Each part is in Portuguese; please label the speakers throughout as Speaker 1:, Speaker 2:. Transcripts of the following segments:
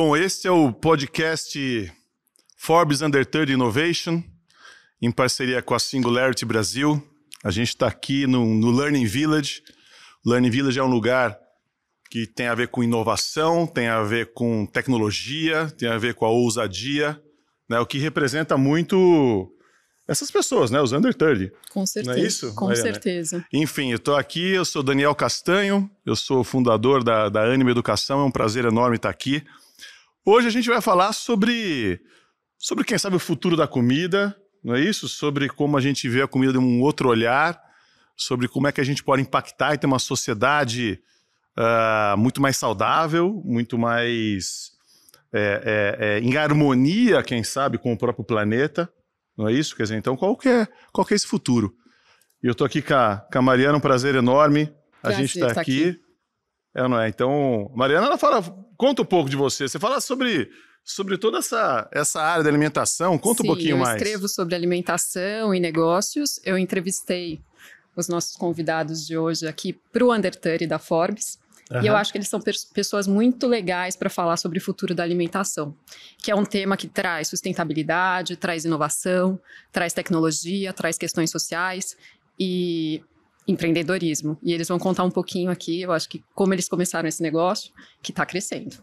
Speaker 1: Bom, esse é o podcast Forbes Under 30 Innovation, em parceria com a Singularity Brasil. A gente está aqui no, no Learning Village. O Learning Village é um lugar que tem a ver com inovação, tem a ver com tecnologia, tem a ver com a ousadia, né? o que representa muito essas pessoas, né? Os under 30.
Speaker 2: Com certeza.
Speaker 1: Não é isso?
Speaker 2: Com
Speaker 1: Mariana?
Speaker 2: certeza.
Speaker 1: Enfim, eu estou aqui, eu sou Daniel Castanho, eu sou fundador da, da Anima Educação, é um prazer enorme estar aqui. Hoje a gente vai falar sobre, sobre quem sabe, o futuro da comida, não é isso? Sobre como a gente vê a comida de um outro olhar, sobre como é que a gente pode impactar e ter uma sociedade uh, muito mais saudável, muito mais é, é, é, em harmonia, quem sabe, com o próprio planeta, não é isso? Quer dizer, então qual que é, qual que é esse futuro? E eu estou aqui com a, com a Mariana, um prazer enorme. A
Speaker 2: Prazer
Speaker 1: gente está
Speaker 2: estar
Speaker 1: aqui.
Speaker 2: aqui.
Speaker 1: É, não é? Então, Mariana, ela fala, conta um pouco de você. Você fala sobre, sobre toda essa, essa área da alimentação. Conta
Speaker 2: Sim,
Speaker 1: um pouquinho
Speaker 2: eu
Speaker 1: mais.
Speaker 2: escrevo sobre alimentação e negócios. Eu entrevistei os nossos convidados de hoje aqui para o Under 30 da Forbes. E eu acho que eles são pessoas muito legais para falar sobre o futuro da alimentação, que é um tema que traz sustentabilidade, traz inovação, traz tecnologia, traz questões sociais e empreendedorismo. E eles vão contar um pouquinho aqui, eu acho que como eles começaram esse negócio, que está crescendo.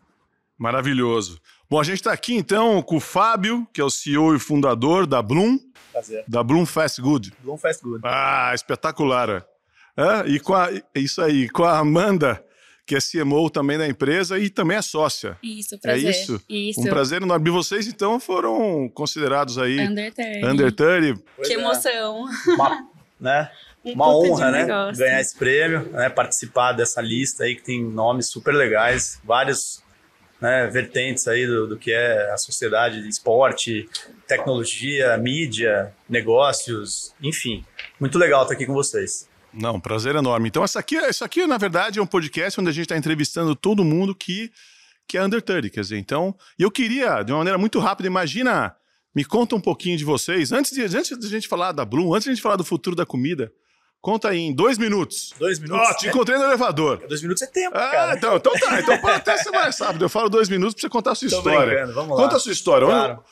Speaker 1: Maravilhoso. Bom, a gente está aqui então com o Fábio, que é o CEO e fundador da Bloom,
Speaker 3: Prazer.
Speaker 1: da Bloom Fast Good.
Speaker 3: Bloom Fast Good.
Speaker 1: Ah, espetacular. É, e com a, isso aí, com a Amanda, que é CMO também da empresa e também é sócia.
Speaker 4: Isso, prazer.
Speaker 1: É isso?
Speaker 4: Isso.
Speaker 1: Um prazer enorme. E vocês, então, foram considerados aí
Speaker 4: Under 30.
Speaker 1: Under 30.
Speaker 3: Pois
Speaker 4: Que
Speaker 3: é.
Speaker 4: emoção.
Speaker 3: Uma, né?
Speaker 4: Um
Speaker 3: Uma honra, né?
Speaker 4: negócio.
Speaker 3: Ganhar esse prêmio, né? Participar dessa lista aí que tem nomes super legais, vários né, vertentes aí do, do que é a sociedade, de esporte, tecnologia, mídia, negócios, enfim. Muito legal estar aqui com vocês.
Speaker 1: Não, prazer enorme. Então, essa aqui, isso aqui, na verdade, é um podcast onde a gente está entrevistando todo mundo que, que é under 30, quer dizer, então... E eu queria, de uma maneira muito rápida, imagina, me conta um pouquinho de vocês, antes de, antes de a gente falar da Bloom, antes de a gente falar do futuro da comida, conta aí em dois minutos.
Speaker 3: Dois minutos.
Speaker 1: Ó, te encontrei no elevador.
Speaker 3: Dois minutos é tempo,
Speaker 1: Ah,
Speaker 3: cara.
Speaker 1: então, então tá, então pode até ser mais rápido. Eu falo dois minutos pra você contar a sua
Speaker 3: Tô
Speaker 1: história.
Speaker 3: brincando, vamos lá.
Speaker 1: Conta a sua história.
Speaker 3: Claro.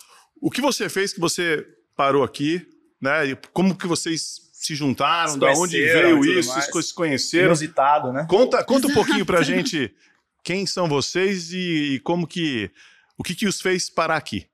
Speaker 1: O que você fez que você parou aqui, né? E como que vocês se juntaram,
Speaker 3: Se
Speaker 1: da onde veio isso,
Speaker 3: mais.
Speaker 1: se conheceram.
Speaker 3: Inusitado, né?
Speaker 1: Conta, conta um pouquinho pra gente quem são vocês e, e como que. O que, que os fez parar aqui?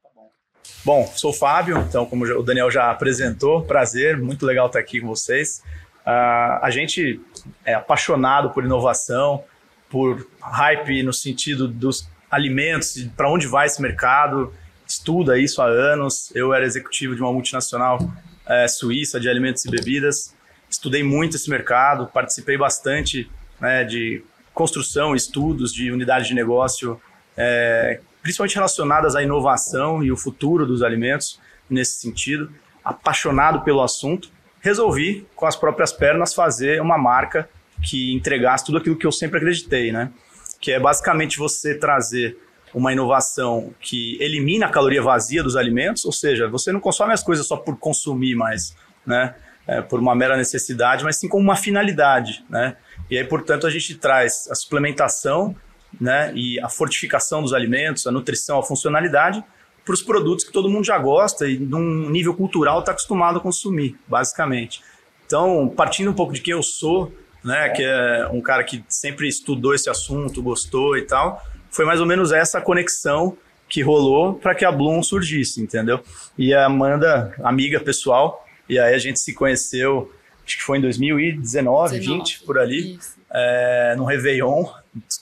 Speaker 3: Bom, sou o Fábio, então, como o Daniel já apresentou, prazer, muito legal estar aqui com vocês. Ah, a gente é apaixonado por inovação, por hype no sentido dos alimentos, para onde vai esse mercado, estuda isso há anos. Eu era executivo de uma multinacional eh, suíça de alimentos e bebidas, estudei muito esse mercado, participei bastante né, de construção, estudos de unidade de negócio eh, principalmente relacionadas à inovação e o futuro dos alimentos, nesse sentido, apaixonado pelo assunto, resolvi, com as próprias pernas, fazer uma marca que entregasse tudo aquilo que eu sempre acreditei, né? Que é basicamente você trazer uma inovação que elimina a caloria vazia dos alimentos, ou seja, você não consome as coisas só por consumir mais, né? É, por uma mera necessidade, mas sim como uma finalidade, né? E aí, portanto, a gente traz a suplementação né, e a fortificação dos alimentos, a nutrição, a funcionalidade para os produtos que todo mundo já gosta e num nível cultural está acostumado a consumir, basicamente. Então, partindo um pouco de quem eu sou, né, que é um cara que sempre estudou esse assunto, gostou e tal, foi mais ou menos essa conexão que rolou para que a Bloom surgisse, entendeu? E a Amanda, amiga pessoal, e aí a gente se conheceu, acho que foi em 2019, 20, por ali, é, no Réveillon,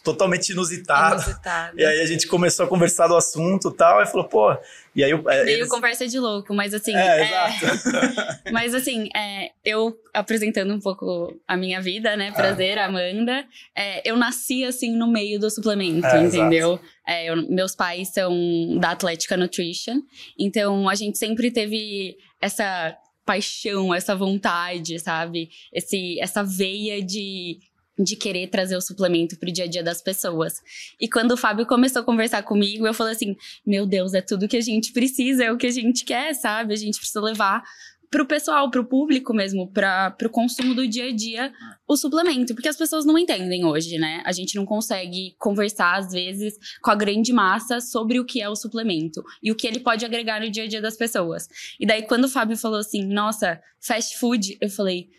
Speaker 3: totalmente inusitado.
Speaker 4: Inusitado.
Speaker 3: E aí a gente começou a conversar do assunto e tal, e falou, pô. E aí é,
Speaker 4: Meio
Speaker 3: eles-
Speaker 4: conversa de louco, mas assim.
Speaker 3: É,
Speaker 4: é,
Speaker 3: exato.
Speaker 4: Mas assim, é, eu apresentando um pouco a minha vida, né? Prazer, Amanda. é, eu nasci assim no meio do suplemento,
Speaker 3: É,
Speaker 4: entendeu? É, eu- meus pais são da Atlética Nutrition, então a gente sempre teve essa paixão, essa vontade, sabe? Esse, essa veia de de querer trazer o suplemento pro dia a dia das pessoas. E quando o Fábio começou a conversar comigo, eu falei assim: meu Deus, é tudo que a gente precisa, é o que a gente quer, sabe? A gente precisa levar pro pessoal, pro público mesmo, para pro consumo do dia a dia, o suplemento, porque as pessoas não entendem hoje, né? A gente não consegue conversar às vezes com a grande massa sobre o que é o suplemento e o que ele pode agregar no dia a dia das pessoas. E daí quando o Fábio falou assim: "Nossa, fast food", eu falei: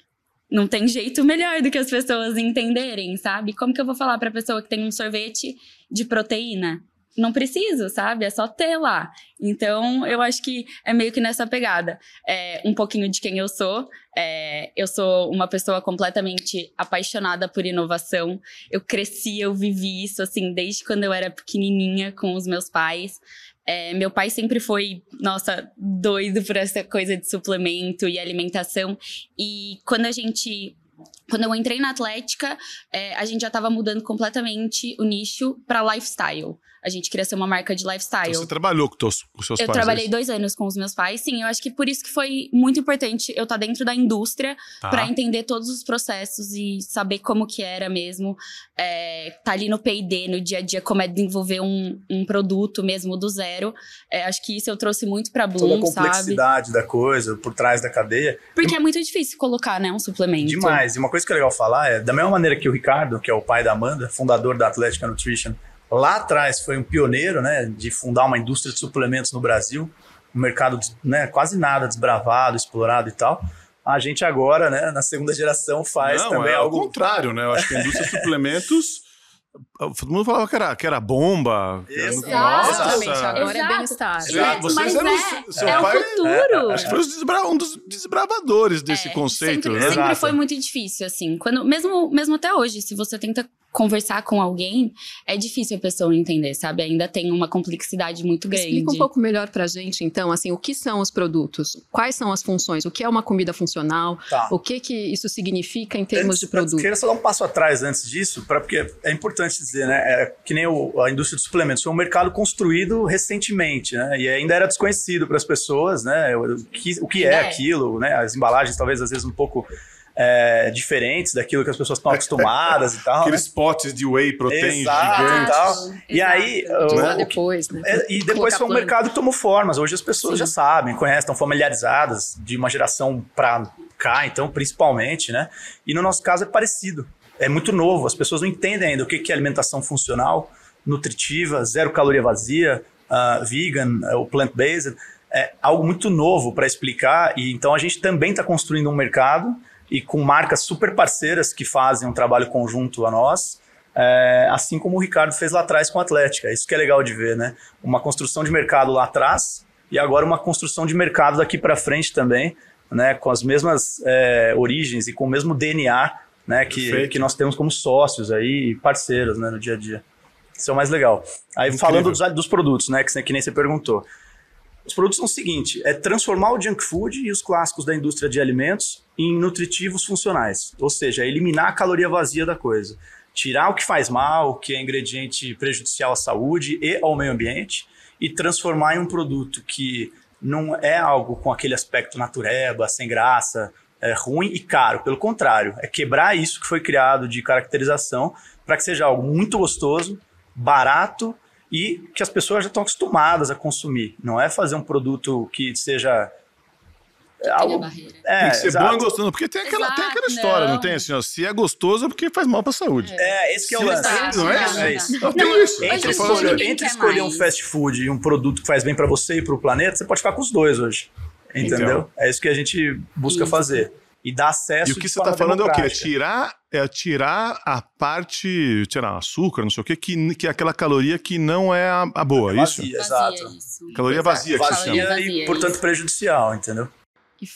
Speaker 4: não tem jeito melhor do que as pessoas entenderem, sabe? Como que eu vou falar para a pessoa que tem um sorvete de proteína? Não preciso, sabe? É só ter lá. Então, eu acho que é meio que nessa pegada. É, um pouquinho de quem eu sou. É, eu sou uma pessoa completamente apaixonada por inovação. Eu cresci, eu vivi isso, assim, desde quando eu era pequenininha com os meus pais. É, meu pai sempre foi, nossa, doido por essa coisa de suplemento e alimentação. E quando a gente quando eu entrei na Atlética, é, a gente já estava mudando completamente o nicho para lifestyle. A gente queria ser uma marca de lifestyle. Então
Speaker 1: você trabalhou com, teus, com seus
Speaker 4: eu
Speaker 1: pais?
Speaker 4: Eu trabalhei é dois anos com os meus pais, sim. Eu acho que por isso que foi muito importante eu estar tá dentro da indústria tá. para entender todos os processos e saber como que era mesmo. É, tá ali no P&D, no dia a dia, como é desenvolver um, um produto mesmo do zero. É, acho que isso eu trouxe muito pra Bloom,
Speaker 3: Toda a complexidade
Speaker 4: sabe?
Speaker 3: da coisa, por trás da cadeia.
Speaker 4: Porque e... é muito difícil colocar, né, um suplemento.
Speaker 3: Demais. E uma coisa que é legal falar é, da mesma maneira que o Ricardo, que é o pai da Amanda, fundador da Atlética Nutrition, lá atrás foi um pioneiro né, de fundar uma indústria de suplementos no Brasil, um mercado né, quase nada desbravado, explorado e tal. A gente agora, né, na segunda geração, faz
Speaker 1: Não,
Speaker 3: também
Speaker 1: é
Speaker 3: algo.
Speaker 1: Ao contrário, né? Eu acho que a indústria de suplementos Todo mundo falava que era, que era bomba.
Speaker 2: Exatamente, agora é bem-estar.
Speaker 4: Mas é, é pai, o futuro.
Speaker 1: É, acho que foi um dos desbravadores desse é, conceito.
Speaker 4: Sempre,
Speaker 1: né?
Speaker 4: sempre foi muito difícil, assim. Quando, mesmo, mesmo até hoje, se você tenta conversar com alguém, é difícil a pessoa entender, sabe? Ainda tem uma complexidade muito grande.
Speaker 2: Explica um pouco melhor pra gente, então, assim, o que são os produtos? Quais são as funções? O que é uma comida funcional? Tá. O que que isso significa em termos
Speaker 3: antes,
Speaker 2: de produto? Eu
Speaker 3: queria só dar um passo atrás antes disso, pra, porque é importante dizer, né? É, que nem o, a indústria de suplementos foi um mercado construído recentemente, né? E ainda era desconhecido para as pessoas, né? O que, o que é, é aquilo, né? As embalagens talvez às vezes um pouco é, diferentes daquilo que as pessoas estão acostumadas e tal.
Speaker 1: Aqueles né? potes de whey protein
Speaker 3: Exato,
Speaker 1: gigantes.
Speaker 3: E, tal. e aí.
Speaker 2: Né? depois, né?
Speaker 3: É, e depois foi um mercado que tomou formas. Hoje as pessoas Sim. já sabem, conhecem, estão familiarizadas de uma geração para cá, então, principalmente, né? E no nosso caso é parecido. É muito novo, as pessoas não entendem ainda o que é alimentação funcional, nutritiva, zero caloria vazia, uh, vegan, uh, plant-based. É algo muito novo para explicar, e então a gente também está construindo um mercado e com marcas super parceiras que fazem um trabalho conjunto a nós, é, assim como o Ricardo fez lá atrás com a Atlética. Isso que é legal de ver, né? Uma construção de mercado lá atrás e agora uma construção de mercado daqui para frente também, né? Com as mesmas é, origens e com o mesmo DNA, né? Que, que nós temos como sócios aí e parceiros, né? No dia a dia. Isso é o mais legal. Aí Incrível. falando dos, dos produtos, né? Que, que nem você perguntou. Os produtos são o seguinte: é transformar o junk food e os clássicos da indústria de alimentos em nutritivos funcionais. Ou seja, eliminar a caloria vazia da coisa. Tirar o que faz mal, o que é ingrediente prejudicial à saúde e ao meio ambiente, e transformar em um produto que não é algo com aquele aspecto natureba, sem graça, é ruim e caro. Pelo contrário, é quebrar isso que foi criado de caracterização para que seja algo muito gostoso, barato e que as pessoas já estão acostumadas a consumir. Não é fazer um produto que seja
Speaker 4: é algo,
Speaker 1: é, tem que ser exato. bom e gostoso, porque tem aquela, tem aquela história, não. não. tem assim, ó, se é gostoso é porque faz mal pra saúde.
Speaker 3: É, esse que é o lance.
Speaker 1: Não é isso? É isso. Não, tem isso.
Speaker 3: Entre, escolher, entre escolher um fast food e um produto que faz bem para você e para o planeta, você pode ficar com os dois hoje. Entendeu? Então. É isso que a gente busca isso. fazer e dar acesso.
Speaker 1: E o que você está falando é o quê? É tirar, é tirar a parte, tirar açúcar, não sei o quê, que, que é aquela caloria que não é a, a boa, é isso?
Speaker 3: Vazia, exato.
Speaker 4: Isso.
Speaker 1: Caloria vazia,
Speaker 3: vazia, vazia e, portanto, prejudicial, entendeu?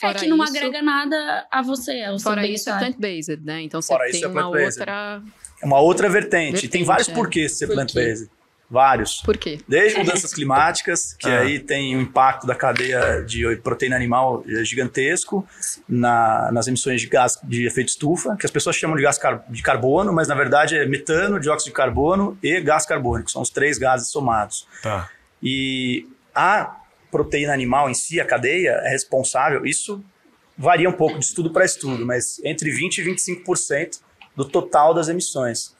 Speaker 4: é que não isso, agrega nada a você, ao
Speaker 2: Fora isso é plant-based, né? Então você fora tem é uma outra...
Speaker 3: É uma outra vertente. vertente tem vários é. porquês de ser Por plant-based. Vários.
Speaker 2: Por quê?
Speaker 3: Desde mudanças climáticas, que ah. aí tem um impacto da cadeia de proteína animal gigantesco na, nas emissões de gás de efeito estufa, que as pessoas chamam de gás car de carbono, mas na verdade é metano, dióxido de carbono e gás carbônico. São os três gases somados.
Speaker 1: Tá.
Speaker 3: E a proteína animal em si, a cadeia, é responsável, isso varia um pouco de estudo para estudo, mas entre 20% e 25% do total das emissões.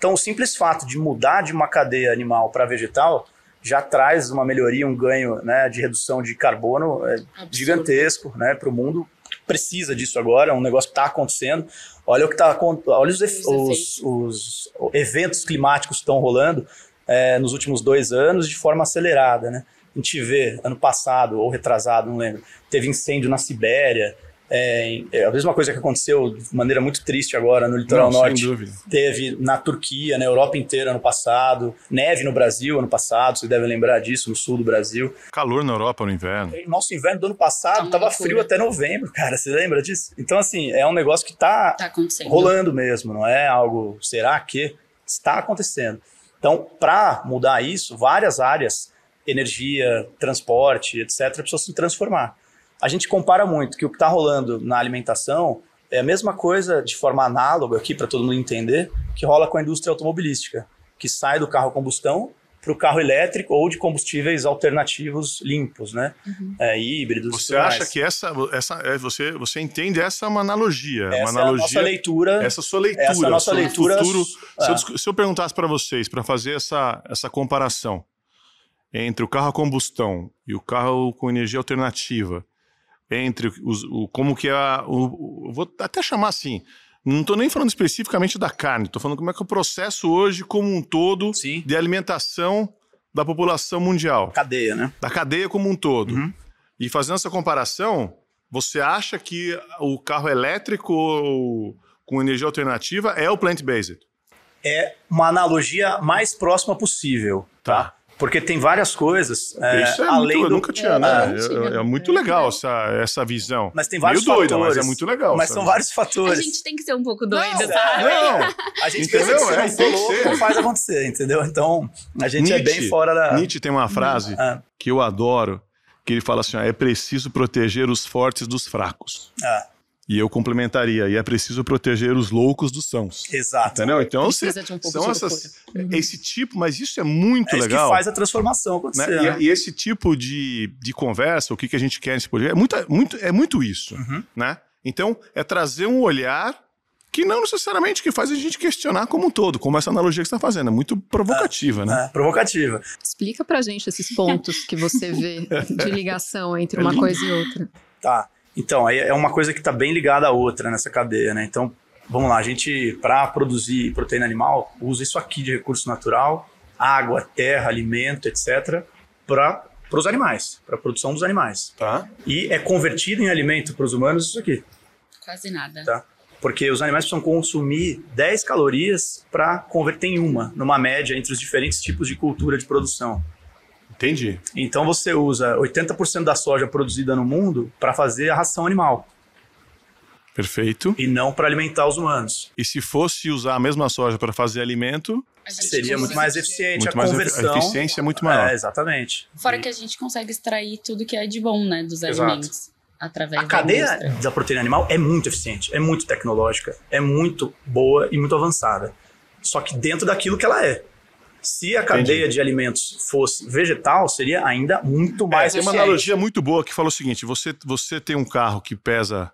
Speaker 3: Então, o simples fato de mudar de uma cadeia animal para vegetal já traz uma melhoria, um ganho né, de redução de carbono é, gigantesco né, para o mundo. Precisa disso agora, é um negócio que está acontecendo. Olha o que está olha os, os, os, eventos climáticos que estão rolando é, nos últimos dois anos de forma acelerada. Né? A gente vê, ano passado ou retrasado, não lembro, teve incêndio na Sibéria, é, é, a mesma coisa que aconteceu de maneira muito triste agora no litoral Não, norte. Teve na Turquia, na Europa inteira ano passado, neve no Brasil ano passado, vocês devem lembrar disso, no sul do Brasil.
Speaker 1: Calor na Europa no inverno.
Speaker 3: Nosso inverno do ano passado tá tava frio até novembro, cara, você lembra disso? Então, assim, é um negócio que tá, tá rolando mesmo, não é algo, será que? Está acontecendo. Então, para mudar isso, várias áreas, energia, transporte, etc., precisam se transformar a gente compara muito que o que está rolando na alimentação é a mesma coisa de forma análoga aqui para todo mundo entender que rola com a indústria automobilística, que sai do carro a combustão para o carro elétrico ou de combustíveis alternativos limpos, né? Uhum. É, híbridos.
Speaker 1: Você acha que essa, essa é, você, você entende essa é uma analogia,
Speaker 3: essa
Speaker 1: uma analogia.
Speaker 3: É a nossa leitura.
Speaker 1: Essa sua leitura.
Speaker 3: Essa é a nossa leitura. Futuro,
Speaker 1: é. se, eu, se eu perguntasse para vocês para fazer essa, essa comparação entre o carro a combustão e o carro com energia alternativa, entre os, o, como que é a, o, vou até chamar assim, não estou nem falando especificamente da carne, estou falando como é que é o processo hoje como um todo Sim. de alimentação da população mundial.
Speaker 3: Cadeia, né?
Speaker 1: Da cadeia como um todo. Uhum. E fazendo essa comparação, você acha que o carro elétrico ou com energia alternativa é o plant-based?
Speaker 3: É uma analogia mais próxima possível, tá? tá? Porque tem várias coisas.
Speaker 1: É, Isso é além muito, do... eu nunca tinha, né? É, é, muito legal essa, essa visão.
Speaker 3: Mas tem vários
Speaker 1: Meio
Speaker 3: fatores.
Speaker 1: Doida, mas é muito legal.
Speaker 3: Mas sabe? são vários fatores.
Speaker 4: A gente tem que ser um pouco doido, não,
Speaker 1: sabe? Não,
Speaker 3: a gente entendeu? pensa que se não for louco, faz acontecer, entendeu? Então, a gente Nietzsche, é bem fora da...
Speaker 1: Nietzsche tem uma frase ah. que eu adoro, que ele fala assim, ó, é preciso proteger os fortes dos fracos. Ah. E eu complementaria, e é preciso proteger os loucos dos sãos.
Speaker 3: Exato.
Speaker 1: Entendeu? Então, Precisa de um são essas, uhum. esse tipo, mas isso é muito é legal.
Speaker 3: que faz a transformação acontecer. Né?
Speaker 1: Né? E, e, esse tipo de, de conversa, o que, que a gente quer nesse podcast, é muito, muito, é muito isso. Uhum. Né? Então, é trazer um olhar que não necessariamente que faz a gente questionar como um todo, como essa analogia que você está fazendo. É muito provocativa, é, né?
Speaker 3: É, provocativa.
Speaker 2: Explica pra gente esses pontos que você vê de ligação entre uma coisa e outra.
Speaker 3: Tá. Então, aí é uma coisa que está bem ligada à outra nessa cadeia, né? Então, vamos lá, a gente, para produzir proteína animal, usa isso aqui de recurso natural, água, terra, alimento, etc., para os animais, para a produção dos animais.
Speaker 1: Tá.
Speaker 3: E é convertido em alimento para os humanos isso aqui.
Speaker 4: Quase nada.
Speaker 3: Tá. Porque os animais precisam consumir 10 calorias para converter em uma, numa média entre os diferentes tipos de cultura de produção.
Speaker 1: Entendi.
Speaker 3: Então você usa 80% da soja produzida no mundo para fazer a ração animal.
Speaker 1: Perfeito.
Speaker 3: E não para alimentar os humanos.
Speaker 1: E se fosse usar a mesma soja para fazer alimento,
Speaker 3: seria muito mais eficiente
Speaker 1: muito
Speaker 3: a mais conversão.
Speaker 1: A eficiência é muito maior. É,
Speaker 3: exatamente.
Speaker 4: Fora e... que a gente consegue extrair tudo que é de bom, né, dos Exato. alimentos. Através
Speaker 3: a cadeia da proteína animal é muito eficiente, é muito tecnológica, é muito boa e muito avançada. Só que dentro daquilo que ela é. Se a cadeia Entendi. de alimentos fosse vegetal, seria ainda muito mais.
Speaker 1: É, tem uma analogia muito boa que fala o seguinte: você, você tem um carro que pesa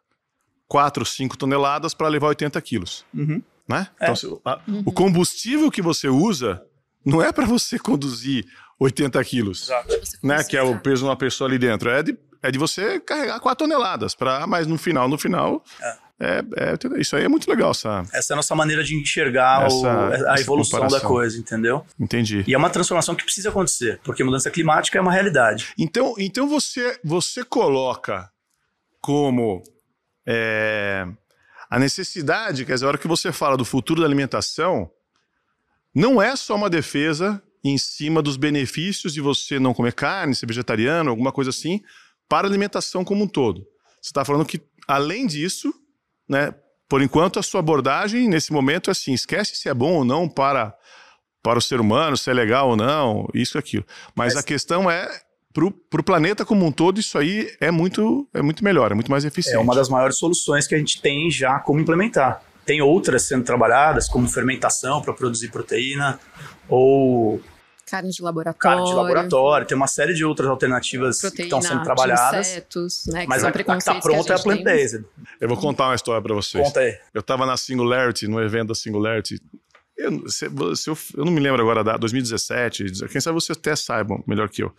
Speaker 1: 4, 5 toneladas para levar 80 quilos. Uhum. Né? É. Então, a, uhum. o combustível que você usa não é para você conduzir 80 quilos, Exato. né? que é o peso de uma pessoa ali dentro. É de, é de você carregar 4 toneladas, pra, mas no final, no final, é. É, é, isso aí é muito legal, sabe?
Speaker 3: Essa é a nossa maneira de enxergar essa, o, a evolução comparação. da coisa, entendeu?
Speaker 1: Entendi.
Speaker 3: E é uma transformação que precisa acontecer, porque mudança climática é uma realidade.
Speaker 1: Então, então você, você coloca como é, a necessidade, quer dizer, a hora que você fala do futuro da alimentação, não é só uma defesa em cima dos benefícios de você não comer carne, ser vegetariano, alguma coisa assim, para a alimentação como um todo. Você está falando que, além disso, né? Por enquanto, a sua abordagem nesse momento é assim: esquece se é bom ou não para, para o ser humano, se é legal ou não, isso e aquilo. Mas, Mas... a questão é para o planeta como um todo, isso aí é muito, é muito melhor, é muito mais eficiente.
Speaker 3: É uma das maiores soluções que a gente tem já como implementar. Tem outras sendo trabalhadas, como fermentação para produzir proteína, ou
Speaker 2: Carne de laboratório.
Speaker 3: Carne de laboratório. Tem uma série de outras alternativas Proteína, que estão sendo trabalhadas.
Speaker 2: Insetos, né,
Speaker 3: mas a, a que está pronta é a plant-based.
Speaker 1: Eu vou contar uma história para vocês.
Speaker 3: Conta aí.
Speaker 1: Eu estava na Singularity, no evento da Singularity, Eu, se, se eu, eu, não me lembro agora da 2017, quem sabe você até saiba melhor que eu.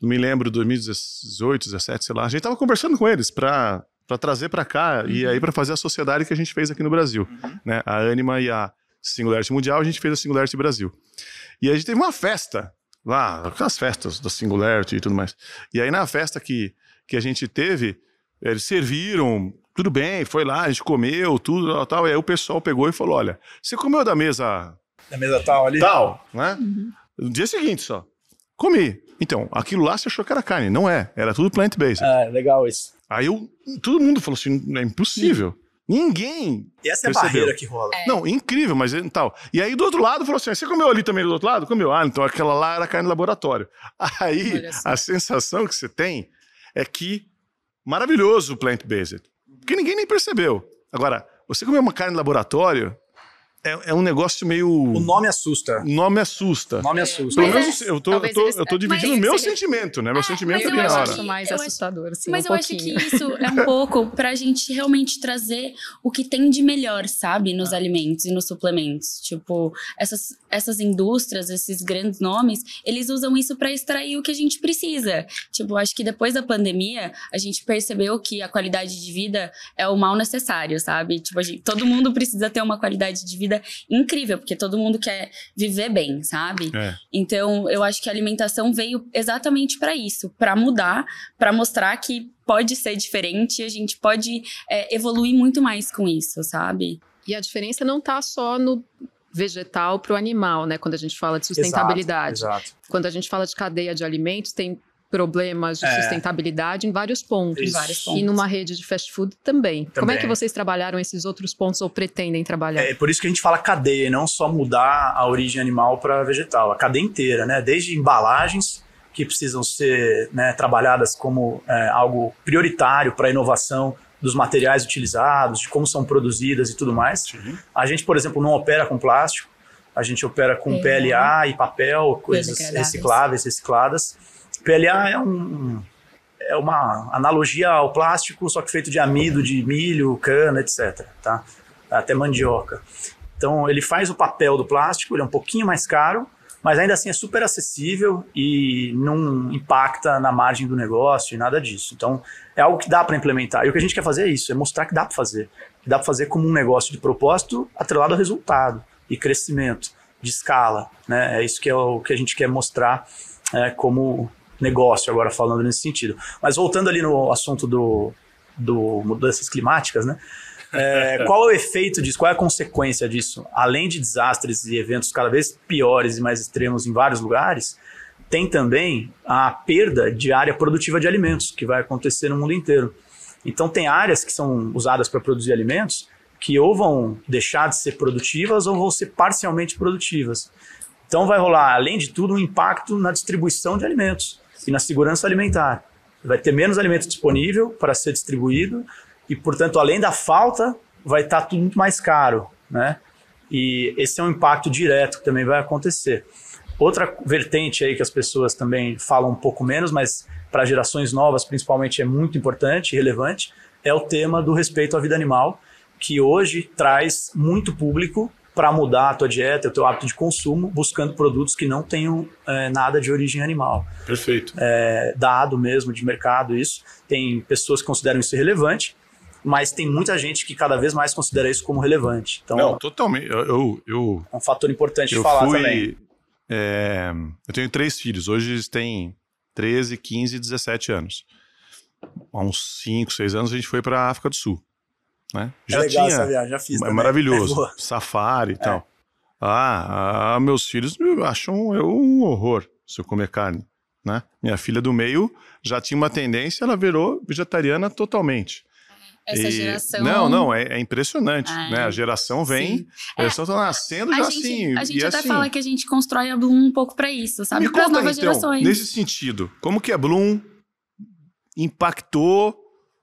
Speaker 1: Não me lembro 2018, 2017, sei lá. A gente tava conversando com eles para para trazer para cá uhum. e aí para fazer a sociedade que a gente fez aqui no Brasil, uhum. né? A Anima e a Singularity Mundial, a gente fez a Singularity Brasil. E a gente teve uma festa lá, aquelas festas da Singularity e tudo mais. E aí na festa que, que a gente teve, eles serviram, tudo bem, foi lá, a gente comeu, tudo tal. E aí o pessoal pegou e falou: olha, você comeu da mesa.
Speaker 3: Da mesa tal ali?
Speaker 1: Tal, né? Uhum. No dia seguinte só. Comi. Então, aquilo lá você achou que era carne. Não é. Era tudo plant-based.
Speaker 3: Ah, legal isso.
Speaker 1: Aí eu, todo mundo falou assim: é impossível. Ninguém.
Speaker 3: E essa é a barreira que rola.
Speaker 1: É. Não, incrível, mas tal. E aí do outro lado falou assim: você comeu ali também do outro lado? Comeu. Ah, então aquela lá era carne de laboratório. Aí a sensação que você tem é que maravilhoso o plant-based. Porque ninguém nem percebeu. Agora, você comer uma carne de laboratório, é, é, um negócio meio.
Speaker 3: O nome assusta.
Speaker 1: O nome assusta.
Speaker 3: O nome assusta.
Speaker 1: Pelo menos é, eu tô, eu tô, eu tô dividindo o meu sentimento, né? Meu é, sentimento aqui na hora.
Speaker 2: mais eu assustador, assim,
Speaker 4: Mas
Speaker 2: um
Speaker 4: eu
Speaker 2: pouquinho.
Speaker 4: acho que isso é um pouco pra gente realmente trazer o que tem de melhor, sabe? Nos ah. alimentos e nos suplementos. Tipo, essas, essas indústrias, esses grandes nomes, eles usam isso para extrair o que a gente precisa. Tipo, acho que depois da pandemia, a gente percebeu que a qualidade de vida é o mal necessário, sabe? Tipo, gente, todo mundo precisa ter uma qualidade de vida vida incrível, porque todo mundo quer viver bem, sabe? É. Então, eu acho que a alimentação veio exatamente para isso, para mudar, para mostrar que pode ser diferente, a gente pode é, evoluir muito mais com isso, sabe?
Speaker 2: E a diferença não tá só no vegetal para o animal, né? Quando a gente fala de sustentabilidade.
Speaker 3: Exato, exato.
Speaker 2: Quando a gente fala de cadeia de alimentos, tem problemas de é. sustentabilidade em vários pontos.
Speaker 4: Em vários pontos.
Speaker 2: E numa rede de fast food também. também. Como é que vocês trabalharam esses outros pontos ou pretendem trabalhar?
Speaker 3: É por isso que a gente fala cadeia, não só mudar a origem animal para vegetal, a cadeia inteira, né? Desde embalagens que precisam ser né, trabalhadas como é, algo prioritário para a inovação dos materiais utilizados, de como são produzidas e tudo mais. Sim. A gente, por exemplo, não opera com plástico, a gente opera com PLA e papel, coisas recicláveis, recicladas. PLA é um é uma analogia ao plástico, só que feito de amido, de milho, cana, etc. Tá? Até mandioca. Então ele faz o papel do plástico, ele é um pouquinho mais caro, mas ainda assim é super acessível e não impacta na margem do negócio e nada disso. Então é algo que dá para implementar. E o que a gente quer fazer é isso, é mostrar que dá para fazer. Que dá para fazer como um negócio de propósito atrelado ao resultado e crescimento de escala. Né? É isso que é o que a gente quer mostrar é, como negócio, agora falando nesse sentido. Mas voltando ali no assunto do, do mudanças climáticas, né? É, qual é o efeito disso? Qual é a consequência disso? Além de desastres e eventos cada vez piores e mais extremos em vários lugares, tem também a perda de área produtiva de alimentos, que vai acontecer no mundo inteiro. Então, tem áreas que são usadas para produzir alimentos que ou vão deixar de ser produtivas ou vão ser parcialmente produtivas. Então, vai rolar, além de tudo, um impacto na distribuição de alimentos e na segurança alimentar. Vai ter menos alimento disponível para ser distribuído e, portanto, além da falta, vai estar tá tudo muito mais caro, né? E esse é um impacto direto que também vai acontecer. Outra vertente aí que as pessoas também falam um pouco menos, mas para gerações novas principalmente é muito importante e relevante, é o tema do respeito à vida animal, que hoje traz muito público para mudar a tua dieta, o teu hábito de consumo, buscando produtos que não tenham é, nada de origem animal.
Speaker 1: Perfeito.
Speaker 3: É, dado mesmo de mercado isso. Tem pessoas que consideram isso irrelevante, mas tem muita gente que cada vez mais considera isso como relevante. Então,
Speaker 1: não, totalmente. Eu, eu, eu
Speaker 3: é um fator importante de falar
Speaker 1: fui,
Speaker 3: também.
Speaker 1: É, eu tenho três filhos. Hoje eles têm 13, 15 e 17 anos. Há uns 5, 6 anos a gente foi para a África do Sul. Né?
Speaker 3: É já legal tinha, essa viagem, já fiz. É também.
Speaker 1: maravilhoso. É Safari e tal. É. Ah, ah, meus filhos acham eu um horror se eu comer carne. Né? Minha filha do meio já tinha uma tendência, ela virou vegetariana totalmente.
Speaker 4: Essa e, geração.
Speaker 1: Não, não, é, é impressionante. Ah, né? A geração vem, a geração está nascendo já
Speaker 4: gente,
Speaker 1: assim.
Speaker 4: A gente até
Speaker 1: assim,
Speaker 4: fala que a gente constrói a Bloom um pouco para isso, sabe? Para as novas
Speaker 1: então,
Speaker 4: gerações.
Speaker 1: Nesse sentido, como que a Bloom impactou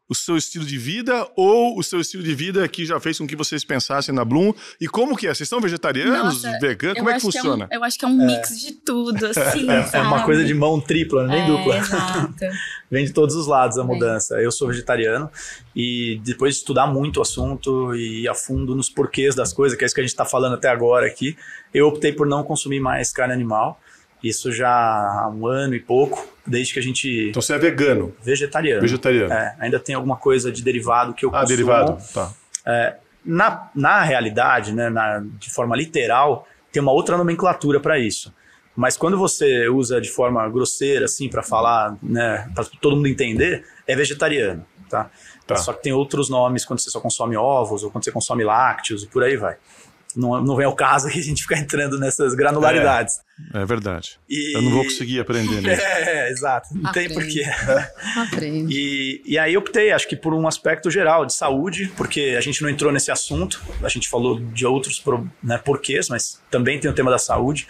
Speaker 1: o seu estilo de vida ou o seu estilo de vida que já fez com que vocês pensassem na Bloom? E como que é? Vocês são vegetarianos,
Speaker 4: Nossa,
Speaker 1: veganos?
Speaker 4: eu
Speaker 1: Como é que
Speaker 4: acho é um-
Speaker 1: funciona?
Speaker 4: eu acho que é um mix de tudo, assim,
Speaker 3: É, é
Speaker 4: sabe?
Speaker 3: uma coisa de mão tripla, nem
Speaker 4: É,
Speaker 3: dupla.
Speaker 4: Exato.
Speaker 3: Vem de todos os lados a mudança. Eu sou vegetariano e depois de estudar muito o assunto e ir a fundo nos porquês das coisas, que é isso que a gente está falando até agora aqui, eu optei por não consumir mais carne animal. Isso já há um ano e pouco, desde que a gente.
Speaker 1: Então você é vegano,
Speaker 3: vegetariano.
Speaker 1: vegetariano.
Speaker 3: É, ainda tem alguma coisa de derivado que eu
Speaker 1: ah,
Speaker 3: consumo.
Speaker 1: derivado. Tá.
Speaker 3: Na, na realidade, né, na- de forma literal, tem uma outra nomenclatura para isso. Mas quando você usa de forma grosseira, assim, para falar, né, para todo mundo entender, é vegetariano, tá?
Speaker 1: Tá.
Speaker 3: Só que tem outros nomes quando você só consome ovos ou quando você consome lácteos e por aí vai. Não, não vem ao caso que a gente ficar entrando nessas granularidades.
Speaker 1: É verdade.
Speaker 3: E-
Speaker 1: Eu não vou conseguir aprender nisso.
Speaker 3: É, exato. Não tem
Speaker 2: Aprende.
Speaker 3: porquê.
Speaker 2: Aprende.
Speaker 3: E, e aí optei, acho que por um aspecto geral de saúde, porque a gente não entrou nesse assunto, a gente falou de outros né, porquês, mas também tem o tema da saúde.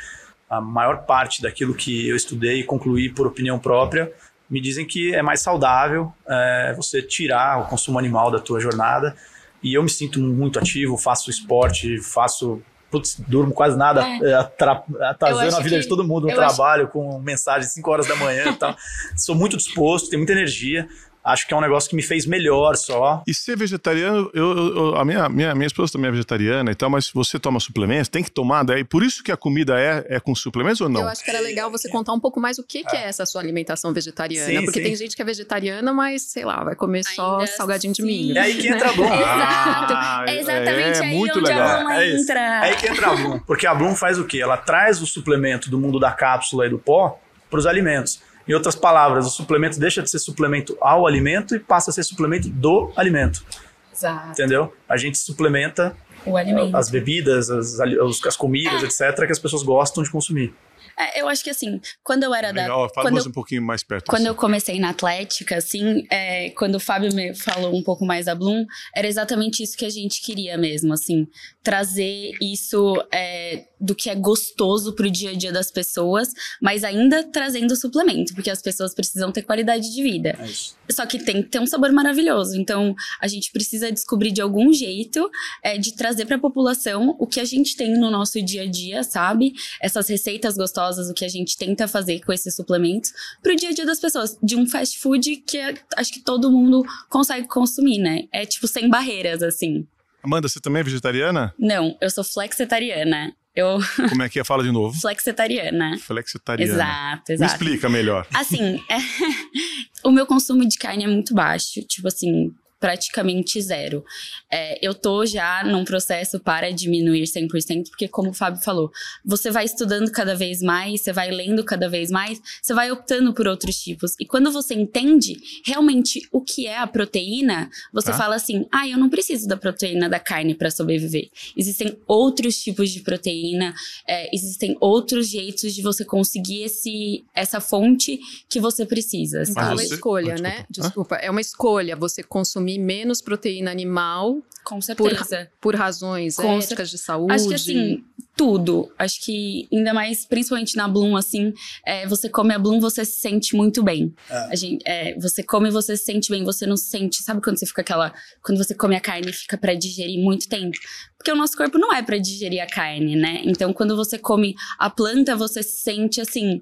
Speaker 3: A maior parte daquilo que eu estudei e concluí por opinião própria me dizem que é mais saudável é, você tirar o consumo animal da tua jornada. E eu me sinto muito ativo, faço esporte, faço. Putz, durmo quase nada,
Speaker 4: É.
Speaker 3: é, atra- atrasando a vida
Speaker 4: que-
Speaker 3: de todo mundo no
Speaker 4: eu acho-
Speaker 3: trabalho, com mensagem 5 horas da manhã e tal. Sou muito disposto, tenho muita energia. Acho que é um negócio que me fez melhor só.
Speaker 1: E ser vegetariano, eu, eu- eu- a minha, minha, minha esposa também é vegetariana e tal, mas você toma suplementos, tem que tomar daí. Por isso que a comida é, é com suplementos ou não?
Speaker 2: Eu acho que era legal você contar um pouco mais o que, que é essa sua alimentação vegetariana.
Speaker 3: Sim,
Speaker 2: porque
Speaker 3: sim.
Speaker 2: tem gente que é vegetariana, mas, sei lá, vai comer só
Speaker 4: Ainda
Speaker 2: salgadinho de milho.
Speaker 3: É aí que entra a Bloom.
Speaker 4: Exato.
Speaker 1: Ah,
Speaker 4: É exatamente
Speaker 1: é
Speaker 4: aí
Speaker 1: muito
Speaker 4: onde
Speaker 1: legal.
Speaker 4: a Bloom
Speaker 3: É
Speaker 4: entra.
Speaker 3: É aí que entra a Bloom. Porque a Bloom faz o quê? Ela traz o suplemento do mundo da cápsula e do pó para os alimentos. Em outras palavras, o suplemento deixa de ser suplemento ao alimento e passa a ser suplemento do alimento.
Speaker 4: Exato.
Speaker 3: Entendeu? A gente suplementa
Speaker 4: O alimento.
Speaker 3: as bebidas, as, as comidas, etc., que as pessoas gostam de consumir.
Speaker 4: É, eu acho que assim, quando eu era da.
Speaker 1: Legal, fala
Speaker 4: quando
Speaker 1: mais
Speaker 4: eu
Speaker 1: um pouquinho mais perto.
Speaker 4: Quando
Speaker 1: assim.
Speaker 4: eu comecei na Atlética, assim, é, quando o Fábio me falou um pouco mais da Bloom, era exatamente isso que a gente queria mesmo, assim, trazer isso é, do que é gostoso pro dia a dia das pessoas, mas ainda trazendo suplemento, porque as pessoas precisam ter qualidade de vida.
Speaker 3: É.
Speaker 4: Só que tem que ter um sabor maravilhoso. Então, a gente precisa descobrir de algum jeito é, de trazer para a população o que a gente tem no nosso dia a dia, sabe? Essas receitas gostosas, o que a gente tenta fazer com esses suplementos pro dia a dia das pessoas. De um fast food que é- acho que todo mundo consegue consumir, né? É tipo sem barreiras, assim.
Speaker 1: Amanda, você também é vegetariana?
Speaker 4: Não, eu sou flexitariana. Eu
Speaker 1: Como é que é? Fala de novo.
Speaker 4: flexitariana.
Speaker 1: Flexitariana.
Speaker 4: Exato,
Speaker 1: Me
Speaker 4: exato.
Speaker 1: explica melhor.
Speaker 4: Assim, é- o meu consumo de carne é muito baixo, tipo assim, praticamente zero. É, eu tô já num processo para diminuir 100%, porque como o Fábio falou, você vai estudando cada vez mais, você vai lendo cada vez mais, você vai optando por outros tipos. E quando você entende realmente o que é a proteína, você
Speaker 1: Tá.
Speaker 4: fala assim: "Ah, eu não preciso da proteína da carne para sobreviver. Existem outros tipos de proteína, é, existem outros jeitos de você conseguir esse, essa fonte que você precisa.
Speaker 2: Então, é uma escolha,
Speaker 1: Ah,
Speaker 2: né?
Speaker 1: desculpa.
Speaker 2: Desculpa. É uma escolha você consumir menos proteína animal
Speaker 4: Com
Speaker 2: por,
Speaker 4: certeza.
Speaker 2: por razões
Speaker 4: Com
Speaker 2: éticas de saúde.
Speaker 4: Acho que assim, tudo. Acho que ainda mais, principalmente na Bloom, assim, é, você come a Bloom, você se sente muito bem. A gente, é, você come e você se sente bem, você não se sente. Sabe quando você fica aquela. Quando você come a carne e fica pra digerir muito tempo? Porque o nosso corpo não é pra digerir a carne, né? Então, quando você come a planta, você se sente assim.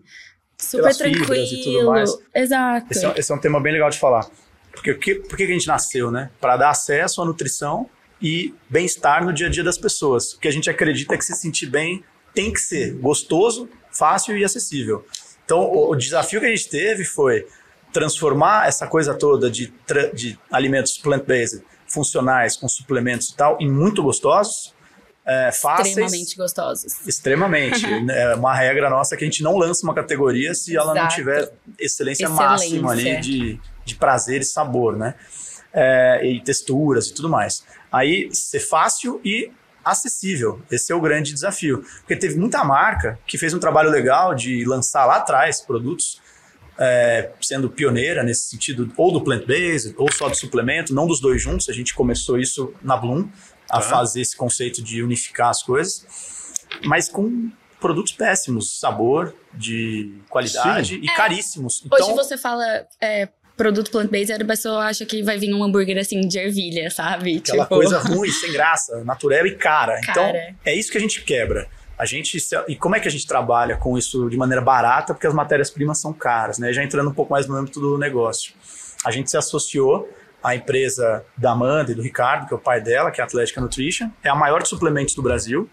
Speaker 4: Super tranquilo.
Speaker 3: e tudo mais.
Speaker 4: Exato.
Speaker 3: Esse é, esse é um tema bem legal de falar. Porque o que, por que a gente nasceu, né? Para dar acesso à nutrição e bem-estar no dia a dia das pessoas. O que a gente acredita é que se sentir bem tem que ser gostoso, fácil e acessível. Então, o, o desafio que a gente teve foi transformar essa coisa toda de, de alimentos plant-based, funcionais, com suplementos e tal, em muito gostosos, é, fáceis.
Speaker 4: Extremamente gostosos.
Speaker 3: Extremamente. É uma regra nossa que a gente não lança uma categoria se ela não
Speaker 4: Exato.
Speaker 3: tiver excelência,
Speaker 4: Excelência.
Speaker 3: máxima ali de, de prazer e sabor, né? É, e texturas e tudo mais. Aí, ser fácil e acessível. Esse é o grande desafio. Porque teve muita marca que fez um trabalho legal de lançar lá atrás produtos, é, sendo pioneira nesse sentido, ou do plant-based, ou só do suplemento, não dos dois juntos. A gente começou isso na Bloom, a
Speaker 1: Tá.
Speaker 3: fazer esse conceito de unificar as coisas, mas com produtos péssimos, sabor, de qualidade
Speaker 1: Sim.
Speaker 3: e caríssimos.
Speaker 4: Hoje
Speaker 3: Então,
Speaker 4: você fala é, produto plant-based, a pessoa acha que vai vir um hambúrguer assim de ervilha, sabe?
Speaker 3: Aquela
Speaker 4: tipo...
Speaker 3: coisa ruim, sem graça, natureba e cara. cara. Então, é isso que a gente quebra. A gente e como é que a gente trabalha com isso de maneira barata? Porque as matérias-primas são caras, né? Já entrando um pouco mais no âmbito do negócio. A gente se associou à empresa da Amanda e do Ricardo, que é o pai dela, que é a Atlética Nutrition, é a maior de suplementos do Brasil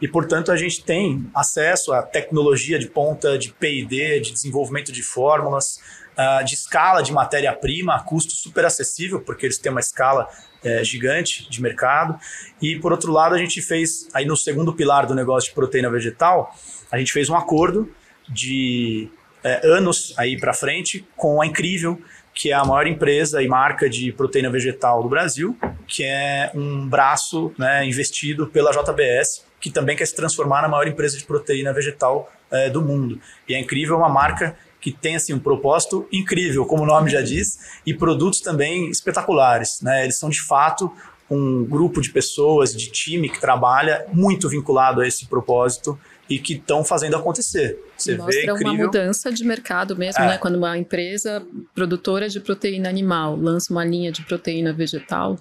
Speaker 3: e, portanto, a gente tem acesso à tecnologia de ponta de P&D, de desenvolvimento de fórmulas, uh, de escala de matéria-prima a custo super acessível, porque eles têm uma escala é, gigante de mercado. E, por outro lado, a gente fez, aí no segundo pilar do negócio de proteína vegetal, a gente fez um acordo de é, anos aí para frente com a Incrível, que é a maior empresa e marca de proteína vegetal do Brasil, que é um braço né, investido pela JBS, que também quer se transformar na maior empresa de proteína vegetal é, do mundo. E a Incrível é uma marca que tem assim um propósito incrível, como o nome já diz, e produtos também espetaculares. Né? Eles são de fato um grupo de pessoas, de time que trabalha muito vinculado a esse propósito e que estão fazendo acontecer.
Speaker 2: Você Mostra vê incrível. uma mudança de mercado mesmo, é. né? Quando uma empresa produtora de proteína animal lança uma linha de proteína vegetal,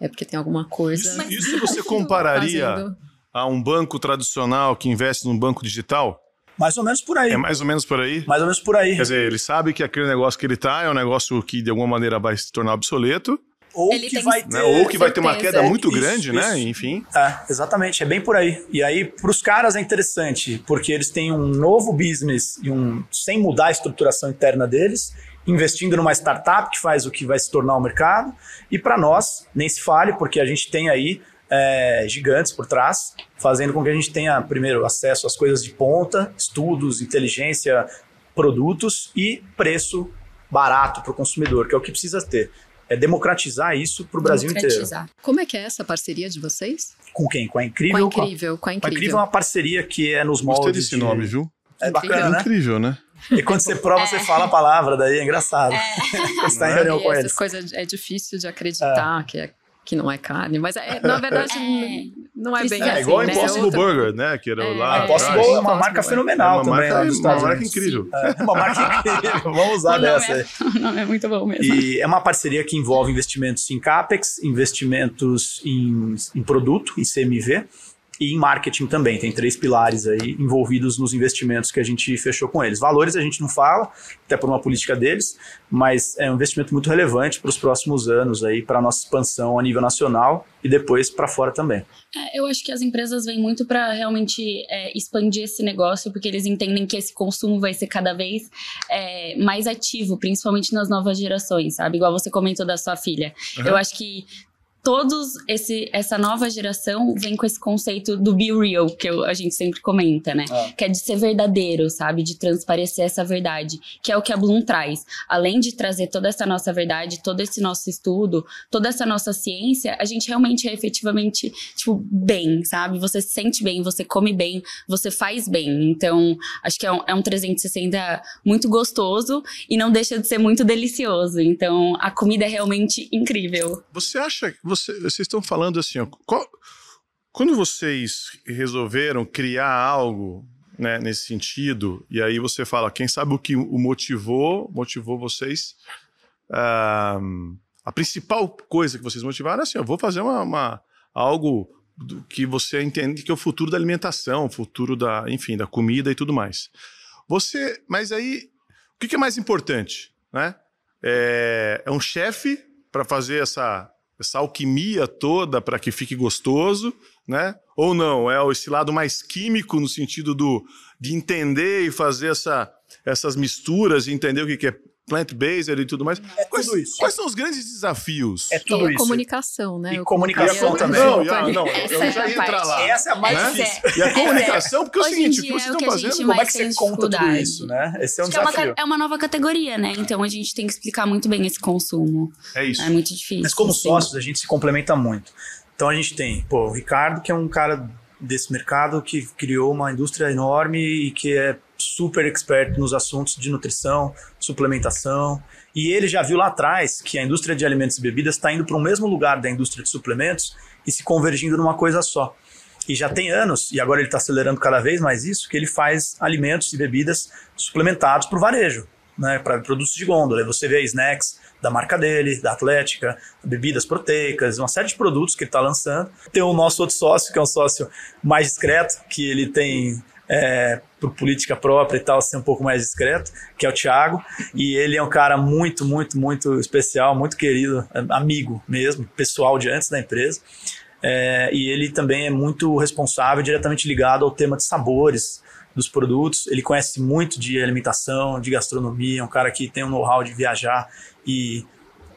Speaker 2: é porque tem alguma coisa.
Speaker 1: Isso, isso você compararia fazendo... a um banco tradicional que investe num banco digital?
Speaker 3: Mais ou menos por aí.
Speaker 1: É mais ou menos por aí?
Speaker 3: Mais ou menos por aí.
Speaker 1: Quer dizer, ele sabe que aquele negócio que ele tá é um negócio que de alguma maneira vai se tornar obsoleto.
Speaker 3: Ou ele que, vai ter, né?
Speaker 1: ou que vai ter uma queda muito isso, grande, né? isso. né? Enfim.
Speaker 3: É, exatamente. É bem por aí. E aí, para os caras é interessante, porque eles têm um novo business e um sem mudar a estruturação interna deles, investindo numa startup que faz o que vai se tornar o mercado. E para nós, nem se fale, porque a gente tem aí é, gigantes por trás, fazendo com que a gente tenha, primeiro, acesso às coisas de ponta, estudos, inteligência, produtos e preço barato para o consumidor, que é o que precisa ter. É democratizar isso para o Brasil inteiro.
Speaker 2: Como é que é essa parceria de vocês?
Speaker 3: Com quem? Com a Incrível?
Speaker 2: Com a Incrível. Com a Incrível,
Speaker 3: com a incrível é uma parceria que é nos moldes
Speaker 1: Gostei desse
Speaker 3: de...
Speaker 1: nome, viu?
Speaker 3: É bacana, né?
Speaker 1: incrível, né?
Speaker 3: E quando você prova, é. você fala a palavra, daí é engraçado. É. você está em reunião com eles.
Speaker 2: coisas é difícil de acreditar é. que é que não é carne, mas é, na verdade é, não é bem é, assim. É
Speaker 1: igual
Speaker 2: o
Speaker 1: né? Impossible
Speaker 2: é
Speaker 1: Burger, né? Que era
Speaker 3: é,
Speaker 1: lá.
Speaker 3: Impossible é uma marca fenomenal é uma também. Marca,
Speaker 1: uma marca incrível.
Speaker 3: É uma marca incrível. Vamos usar dessa aí.
Speaker 2: O nome é muito bom mesmo.
Speaker 3: E é uma parceria que envolve investimentos em CAPEX, investimentos em, em produto, em CMV e em marketing também. Tem três pilares aí envolvidos nos investimentos que a gente fechou com eles. Valores a gente não fala, até por uma política deles, mas é um investimento muito relevante para os próximos anos aí, para a nossa expansão a nível nacional e depois para fora também.
Speaker 4: É, eu acho que as empresas vêm muito para realmente é, expandir esse negócio, porque eles entendem que esse consumo vai ser cada vez é, mais ativo, principalmente nas novas gerações, sabe? Igual você comentou da sua filha. Uhum. Eu acho que todos esse essa nova geração vem com esse conceito do be real que eu, a gente sempre comenta, né? É. Que é de ser verdadeiro, sabe? De transparecer essa verdade, que é o que a Bloom traz. Além de trazer toda essa nossa verdade, todo esse nosso estudo, toda essa nossa ciência, a gente realmente é efetivamente, tipo, bem, sabe? Você se sente bem, você come bem, você faz bem. Então, acho que é um, é um 360 muito gostoso e não deixa de ser muito delicioso. Então, a comida é realmente incrível.
Speaker 1: Você acha você, vocês estão falando assim, ó, qual, quando vocês resolveram criar algo né, nesse sentido, e aí você fala, quem sabe o que o motivou, motivou vocês, uh, a principal coisa que vocês motivaram é assim, eu vou fazer uma, uma, algo que você entende que é o futuro da alimentação, o futuro da, enfim, da comida e tudo mais. Você, mas aí, o que, que é mais importante, né? É, é um chefe para fazer essa essa alquimia toda para que fique gostoso, né? Ou não, é esse lado mais químico no sentido do de entender e fazer essa, essas misturas entender o que, que é plant-based e tudo mais.
Speaker 3: É quais, tudo isso.
Speaker 1: Quais são os grandes desafios?
Speaker 3: É tudo
Speaker 2: Tem
Speaker 3: isso.
Speaker 2: comunicação, né?
Speaker 3: E comunicação também.
Speaker 1: Não, não, não eu já ia entrar lá.
Speaker 3: Essa é a mais né? difícil.
Speaker 1: E a comunicação, porque é o seguinte, o que vocês estão fazendo...
Speaker 3: Como é que você conta tudo isso, né? Esse é um desafio.
Speaker 4: É uma, é uma, nova categoria, né? Então a gente tem que explicar muito bem esse consumo.
Speaker 1: É isso.
Speaker 4: É muito difícil.
Speaker 3: Mas como assim. sócios, a gente se complementa muito. Então a gente tem, pô, o Ricardo, que é um cara desse mercado que criou uma indústria enorme e que é super expert nos assuntos de nutrição, suplementação. E ele já viu lá atrás que a indústria de alimentos e bebidas está indo para o mesmo lugar da indústria de suplementos e se convergindo numa coisa só. E já tem anos, e agora ele está acelerando cada vez mais isso, que ele faz alimentos e bebidas suplementados para o varejo. né, para produtos de gôndola. Você vê snacks da marca dele, da Atlética, bebidas proteicas, uma série de produtos que ele está lançando. Tem o nosso outro sócio, que é um sócio mais discreto, que ele tem é, por política própria e tal, ser um pouco mais discreto, que é o Thiago. E ele é um cara muito, muito, muito especial, muito querido, amigo mesmo, pessoal de antes da empresa. É, e ele também é muito responsável, diretamente ligado ao tema de sabores dos produtos. Ele conhece muito de alimentação, de gastronomia, é um cara que tem um know-how de viajar e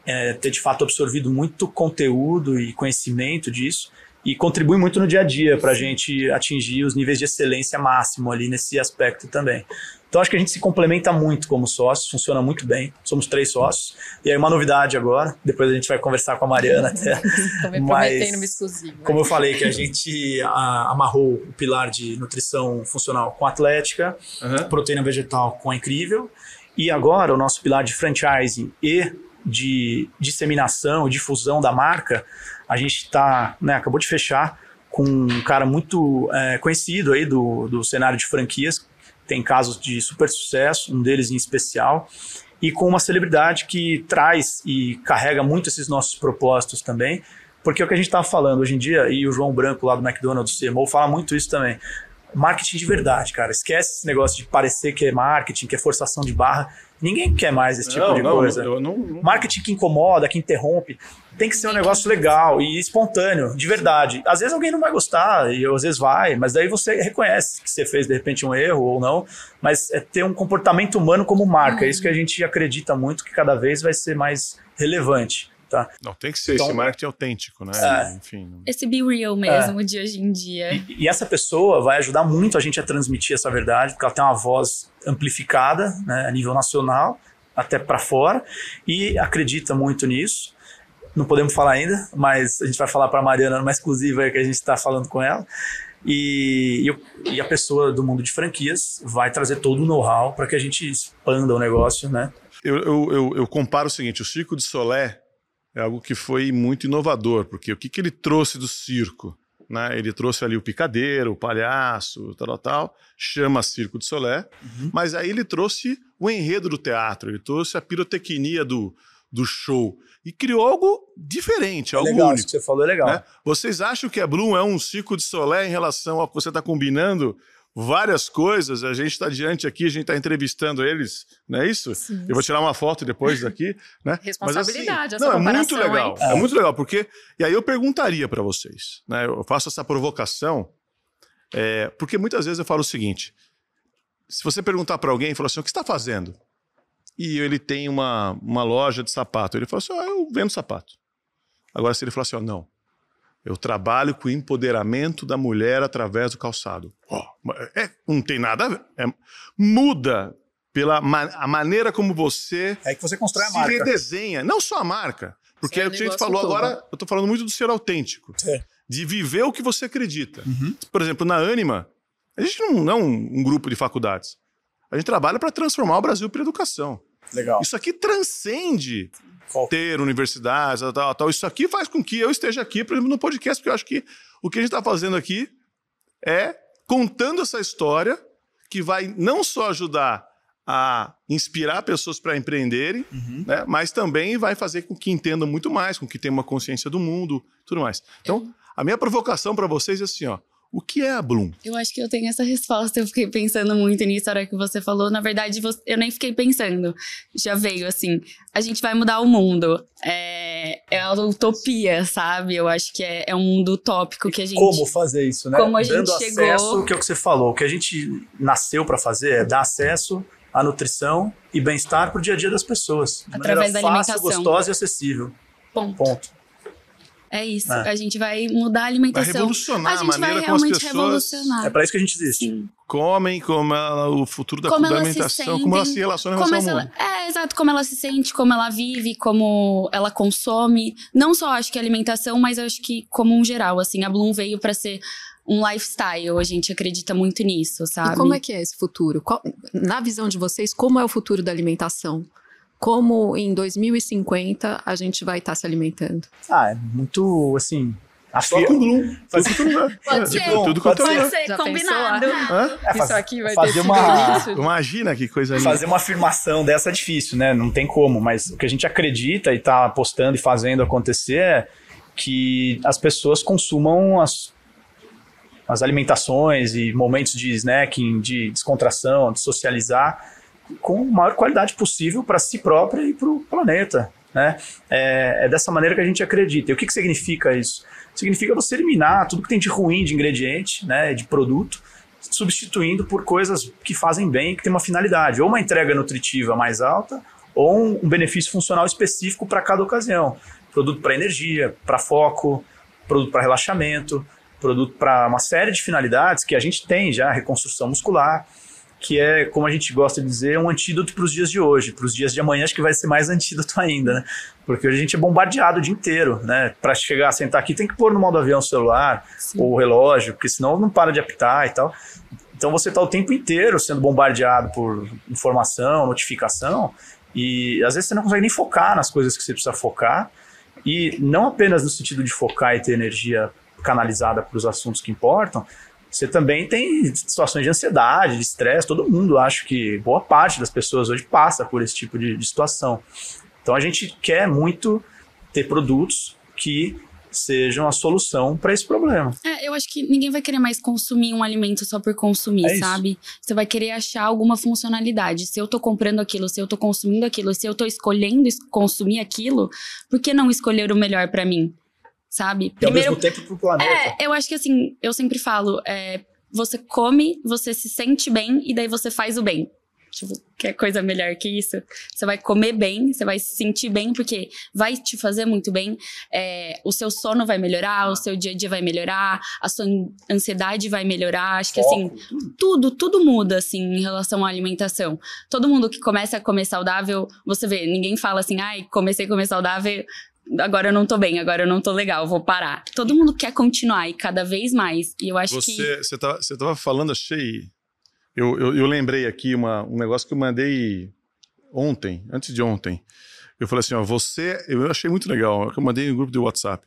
Speaker 3: é, ter de fato absorvido muito conteúdo e conhecimento disso e contribui muito no dia a dia para a gente atingir os níveis de excelência máximo ali nesse aspecto também. Então acho que a gente se complementa muito como sócios, funciona muito bem. Somos três sócios. E aí uma novidade agora, depois a gente vai conversar com a Mariana até.
Speaker 2: Mas, exclusivo.
Speaker 3: Como eu falei que a gente a, amarrou o pilar de nutrição funcional com atlética, uhum. proteína vegetal com a incrível, e agora o nosso pilar de franchising e de disseminação, difusão da marca, a gente está, né, acabou de fechar com um cara muito é, conhecido aí do, do cenário de franquias, tem casos de super sucesso, um deles em especial, e com uma celebridade que traz e carrega muito esses nossos propósitos também, porque é o que a gente estava falando hoje em dia, e o João Branco lá do McDonald's, CMO, fala muito isso também. Marketing de verdade, cara. Esquece esse negócio de parecer que é marketing, que é forçação de barra. Ninguém quer mais esse tipo
Speaker 1: não,
Speaker 3: de
Speaker 1: não,
Speaker 3: coisa.
Speaker 1: Não, não,
Speaker 3: Marketing que incomoda, que interrompe, tem que ser um negócio legal e espontâneo, de verdade. Às vezes alguém não vai gostar, e às vezes vai, mas daí você reconhece que você fez de repente um erro ou não. Mas é ter um comportamento humano como marca. É isso que a gente acredita muito que cada vez vai ser mais relevante. Tá.
Speaker 1: Não, tem que ser então, esse marketing autêntico, né? É, Enfim.
Speaker 4: Esse be real mesmo é. de hoje em dia.
Speaker 3: E, e, essa pessoa vai ajudar muito a gente a transmitir essa verdade, porque ela tem uma voz amplificada né, a nível nacional, até para fora, e acredita muito nisso. Não podemos falar ainda, mas a gente vai falar para a Mariana numa exclusiva que a gente está falando com ela. E, e, a pessoa do mundo de franquias vai trazer todo o know-how para que a gente expanda o negócio, né?
Speaker 1: Eu, eu, eu, eu comparo o seguinte: o Circo de Solé é algo que foi muito inovador, porque o que, que ele trouxe do circo? Né? Ele trouxe ali o picadeiro, o palhaço, tal, tal, tal chama Circo de Solé, uhum. mas aí ele trouxe o enredo do teatro, ele trouxe a pirotecnia do, do show e criou algo diferente, é algo
Speaker 3: legal,
Speaker 1: único.
Speaker 3: Isso que você falou é legal. Né?
Speaker 1: Vocês acham que a Bloom é um Circo de Solé em relação ao que você está combinando várias coisas. A gente está diante aqui, a gente está entrevistando eles, não é isso? Sim, Eu vou tirar uma foto depois daqui, né?
Speaker 2: Responsabilidade,
Speaker 1: Mas, assim, não, é muito legal. É. é muito legal, porque. E aí eu perguntaria para vocês, né? Eu faço essa provocação, é, porque muitas vezes eu falo o seguinte: se você perguntar para alguém, falar assim, o que está fazendo? E ele tem uma, uma loja de sapato. Ele fala assim: ah, eu vendo sapato. Agora, se ele falar assim, oh, não, eu trabalho com o empoderamento da mulher através do calçado. Oh, é, não tem nada a ver. É, muda pela ma a maneira como você,
Speaker 3: é que você constrói a
Speaker 1: se redesenha. Não só a marca. Porque é o que a gente falou todo. agora, eu estou falando muito do ser autêntico. É. De viver o que você acredita. Uhum. Por exemplo, na Anima, a gente não é um, um grupo de faculdades. A gente trabalha para transformar o Brasil para educação.
Speaker 3: Legal.
Speaker 1: Isso aqui transcende ter universidades, tal, tal, tal. Isso aqui faz com que eu esteja aqui, por exemplo, no podcast, porque eu acho que o que a gente está fazendo aqui é contando essa história que vai não só ajudar a inspirar pessoas para empreenderem, uhum. né, mas também vai fazer com que entendam muito mais, com que tenham uma consciência do mundo, tudo mais. Então, a minha provocação para vocês é assim, ó, o que é a Bloom?
Speaker 4: Eu acho que eu tenho essa resposta. Eu fiquei pensando muito nisso na hora que você falou. Na verdade, eu nem fiquei pensando. Já veio assim. A gente vai mudar o mundo. É, é a utopia, sabe? Eu acho que é, é um mundo utópico que a gente.
Speaker 3: Como fazer isso, né?
Speaker 4: Como a Dando
Speaker 3: gente chegou. acesso, que é o que você falou. O que a gente nasceu para fazer é dar acesso à nutrição e bem-estar para o dia a dia das pessoas.
Speaker 4: Através da fácil, alimentação.
Speaker 3: gostosa e acessível.
Speaker 4: Ponto.
Speaker 3: Ponto.
Speaker 4: É isso. É. A gente vai mudar a alimentação.
Speaker 1: Vai revolucionar
Speaker 4: a gente
Speaker 1: a maneira
Speaker 4: vai realmente
Speaker 1: como as pessoas
Speaker 4: revolucionar.
Speaker 3: É para isso que a gente existe. Sim.
Speaker 1: Comem, como ela, o futuro da,
Speaker 4: como
Speaker 1: da alimentação, sentem, como ela se relaciona com o mundo.
Speaker 4: É, exato. Como ela se sente, como ela vive, como ela consome. Não só acho que alimentação, mas acho que como um geral. Assim, a Bloom veio para ser um lifestyle, a gente acredita muito nisso, sabe?
Speaker 2: E como é que é esse futuro? Qual, na visão de vocês, como é o futuro da alimentação? Como em 2050 a gente vai estar tá se alimentando?
Speaker 3: Ah, é muito assim. A
Speaker 1: Só com Bloom.
Speaker 3: Fazer-
Speaker 1: Tudo, tudo,
Speaker 4: Pode ser.
Speaker 1: tudo, tudo
Speaker 3: Pode
Speaker 1: é
Speaker 4: ser,
Speaker 2: Já
Speaker 4: combinado.
Speaker 1: Hã?
Speaker 3: é,
Speaker 2: Isso
Speaker 3: faz-
Speaker 2: aqui vai
Speaker 3: fazer
Speaker 2: ter
Speaker 3: uma-
Speaker 2: isso.
Speaker 1: Imagina que coisa linda.
Speaker 3: Fazer uma afirmação dessa é difícil, né? Não tem como, mas o que a gente acredita e está apostando e fazendo acontecer é que as pessoas consumam as, as alimentações e momentos de snacking, de descontração, de socializar com a maior qualidade possível para si própria e para o planeta. Né? É, é dessa maneira que a gente acredita. E o que, que significa isso? Significa você eliminar tudo que tem de ruim de ingrediente, né, de produto, substituindo por coisas que fazem bem, que tem uma finalidade, ou uma entrega nutritiva mais alta, ou um, benefício funcional específico para cada ocasião. Produto para energia, para foco, produto para relaxamento, produto para uma série de finalidades que a gente tem já, reconstrução muscular, que é, como a gente gosta de dizer, um antídoto para os dias de hoje. Para os dias de amanhã, acho que vai ser mais antídoto ainda, né? Porque hoje a gente é bombardeado o dia inteiro, né? Para chegar, sentar aqui, tem que pôr no modo avião o celular
Speaker 4: Sim.
Speaker 3: ou o relógio, porque senão não para de apitar e tal. Então você está o tempo inteiro sendo bombardeado por informação, notificação, e às vezes você não consegue nem focar nas coisas que você precisa focar, e não apenas no sentido de focar e ter energia canalizada para os assuntos que importam, você também tem situações de ansiedade, de estresse. Todo mundo, acho que boa parte das pessoas hoje passa por esse tipo de, de situação. Então a gente quer muito ter produtos que sejam a solução para esse problema.
Speaker 4: É, eu acho que ninguém vai querer mais consumir um alimento só por consumir,
Speaker 3: É
Speaker 4: sabe? Você vai querer achar alguma funcionalidade. Se eu tô comprando aquilo, se eu tô consumindo aquilo, se eu tô escolhendo es- consumir aquilo, por que não escolher o melhor pra mim? Sabe?
Speaker 3: E ao mesmo tempo para o planeta.
Speaker 4: É, eu acho que assim, eu sempre falo, é, você come, você se sente bem e daí você faz o bem. Tipo, quer coisa melhor que isso? Você vai comer bem, você vai se sentir bem, porque vai te fazer muito bem. É, o seu sono vai melhorar, o seu dia a dia vai melhorar, a sua an- ansiedade vai melhorar. Acho que assim,
Speaker 3: tudo,
Speaker 4: tudo muda, assim, em relação à alimentação. Todo mundo que começa a comer saudável, você vê, ninguém fala assim, ai, comecei a comer saudável, agora eu não tô bem, agora eu não tô legal, vou parar. Todo mundo quer continuar e cada vez mais. E eu acho que.
Speaker 1: Você, você, tava, você tava falando, achei. Eu, eu, eu lembrei aqui uma, um negócio que eu mandei ontem, antes de ontem. Eu falei assim: ó, você. Eu achei muito legal, que eu mandei no grupo do WhatsApp.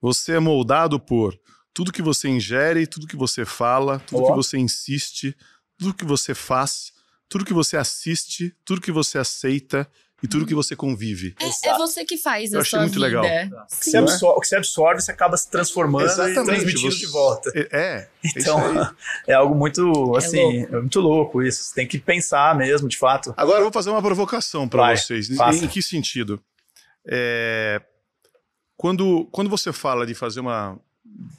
Speaker 1: Você é moldado por tudo que você ingere, tudo que você fala, tudo
Speaker 3: Ó.
Speaker 1: que você insiste, tudo que você faz, tudo que você assiste, tudo que você aceita e tudo que você convive.
Speaker 4: É, é você que faz
Speaker 1: Eu
Speaker 4: a
Speaker 1: achei
Speaker 4: sua
Speaker 1: muito
Speaker 4: vida.
Speaker 1: legal.
Speaker 3: O que,
Speaker 4: Sim.
Speaker 3: você absorve, o que você absorve, você acaba se transformando e transmitindo
Speaker 1: você-
Speaker 3: de volta.
Speaker 1: É, é isso
Speaker 3: Então, é algo muito,
Speaker 4: É
Speaker 3: assim, é muito louco isso. Você tem que pensar mesmo, de fato.
Speaker 1: Agora eu vou fazer uma provocação para vocês. Em,
Speaker 3: faça.
Speaker 1: em que sentido? É, quando, quando você fala de fazer uma.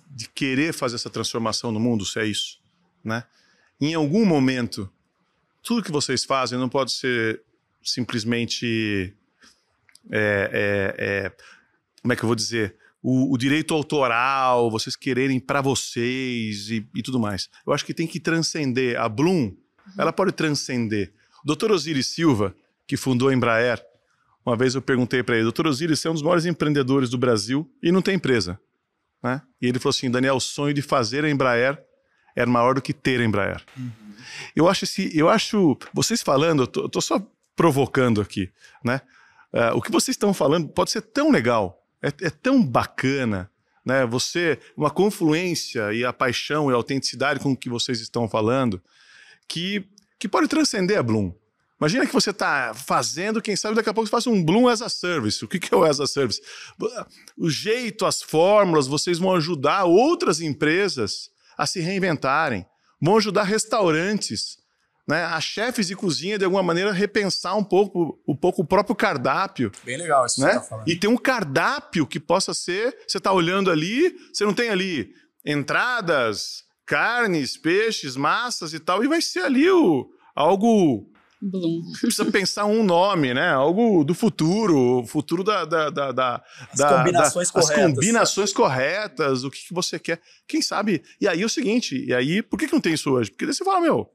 Speaker 1: de querer fazer essa transformação no mundo, se é isso, né? Em algum momento, tudo que vocês fazem não pode ser simplesmente. é, é, é, como é que eu vou dizer? O, o direito autoral, vocês quererem para vocês e, e tudo mais. Eu acho que tem que transcender. A Bloom, ela pode transcender. O Dr. Osiris Silva, que fundou a Embraer, uma vez eu perguntei para ele, Dr. Osiris, você é um dos maiores empreendedores do Brasil e não tem empresa. Né? E ele falou assim, Daniel, o sonho de fazer a Embraer era maior do que ter a Embraer. Eu acho esse, eu acho, vocês falando, eu tô, eu tô só provocando aqui, né? Ah, o que vocês estão falando pode ser tão legal, é, é tão bacana, né? Você, uma confluência e a paixão e a autenticidade com que vocês estão falando, que, que pode transcender a Bloom. Imagina que você está fazendo, quem sabe daqui a pouco você faça um Bloom as a Service. O que, que é o as a Service? O jeito, as fórmulas, vocês vão ajudar outras empresas a se reinventarem, vão ajudar restaurantes, né, a chefes de cozinha, de alguma maneira, repensar um pouco, um pouco o próprio cardápio
Speaker 3: Bem legal isso
Speaker 1: né? E ter um cardápio que possa ser. Você está olhando ali, você não tem ali entradas, carnes, peixes, massas e tal, e vai ser ali o, algo.
Speaker 4: Bloom.
Speaker 1: Você precisa pensar um nome, né? Algo do futuro, o futuro da. da, da, da
Speaker 3: As
Speaker 1: da-
Speaker 3: combinações
Speaker 1: da-
Speaker 3: corretas.
Speaker 1: As combinações corretas, o que, que você quer. Quem sabe? E aí é o seguinte, e aí, por que, que não tem isso hoje? Porque daí você fala, meu,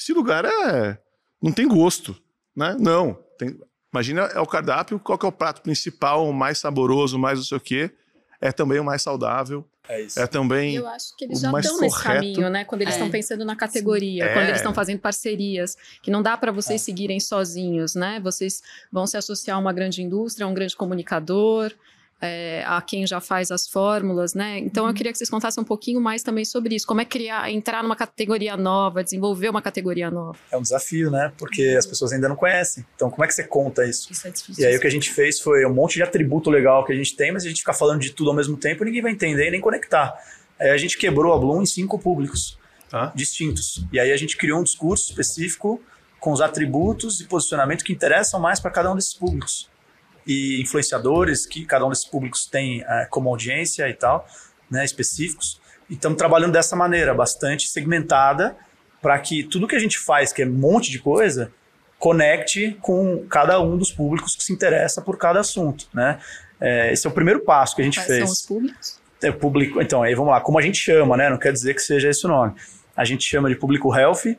Speaker 1: esse lugar é. não tem gosto, né? Não. Tem, imagina, é o cardápio, qual que é o prato principal, o mais saboroso, o mais não sei o quê. É também o mais saudável.
Speaker 3: É isso.
Speaker 1: É também.
Speaker 2: Eu acho que eles
Speaker 1: o
Speaker 2: já
Speaker 1: mais
Speaker 2: estão nesse
Speaker 1: correto-
Speaker 2: caminho, né? Quando eles
Speaker 4: É.
Speaker 2: estão pensando na categoria,
Speaker 1: É.
Speaker 2: quando eles estão fazendo parcerias, que não dá para vocês seguirem sozinhos, né? Vocês vão se associar a uma grande indústria, a um grande comunicador. É, a quem já faz as fórmulas, né? Então uhum. eu queria que vocês contassem um pouquinho mais também sobre isso. Como é criar, entrar numa categoria nova, desenvolver uma categoria nova?
Speaker 3: É um desafio, né? Porque as pessoas ainda não conhecem. Então, como é que você conta isso? Isso é difícil. E aí o que a gente fez foi um monte de atributo legal que a gente tem, mas a gente fica falando de tudo ao mesmo tempo, ninguém vai entender e nem conectar. Aí a gente quebrou a Bloom em cinco públicos ah. distintos. E aí a gente criou um discurso específico com os atributos e posicionamento que interessam mais para cada um desses públicos e influenciadores que cada um desses públicos tem é, como audiência e tal, né, específicos. E estamos trabalhando dessa maneira, bastante segmentada, para que tudo que a gente faz, que é um monte de coisa, conecte com cada um dos públicos que se interessa por cada assunto, né? É, esse é o primeiro passo que a gente
Speaker 2: Quais
Speaker 3: fez.
Speaker 2: São os públicos?
Speaker 3: É, público, então, aí vamos lá, como a gente chama, né? Não quer dizer que seja esse o nome. A gente chama de público health,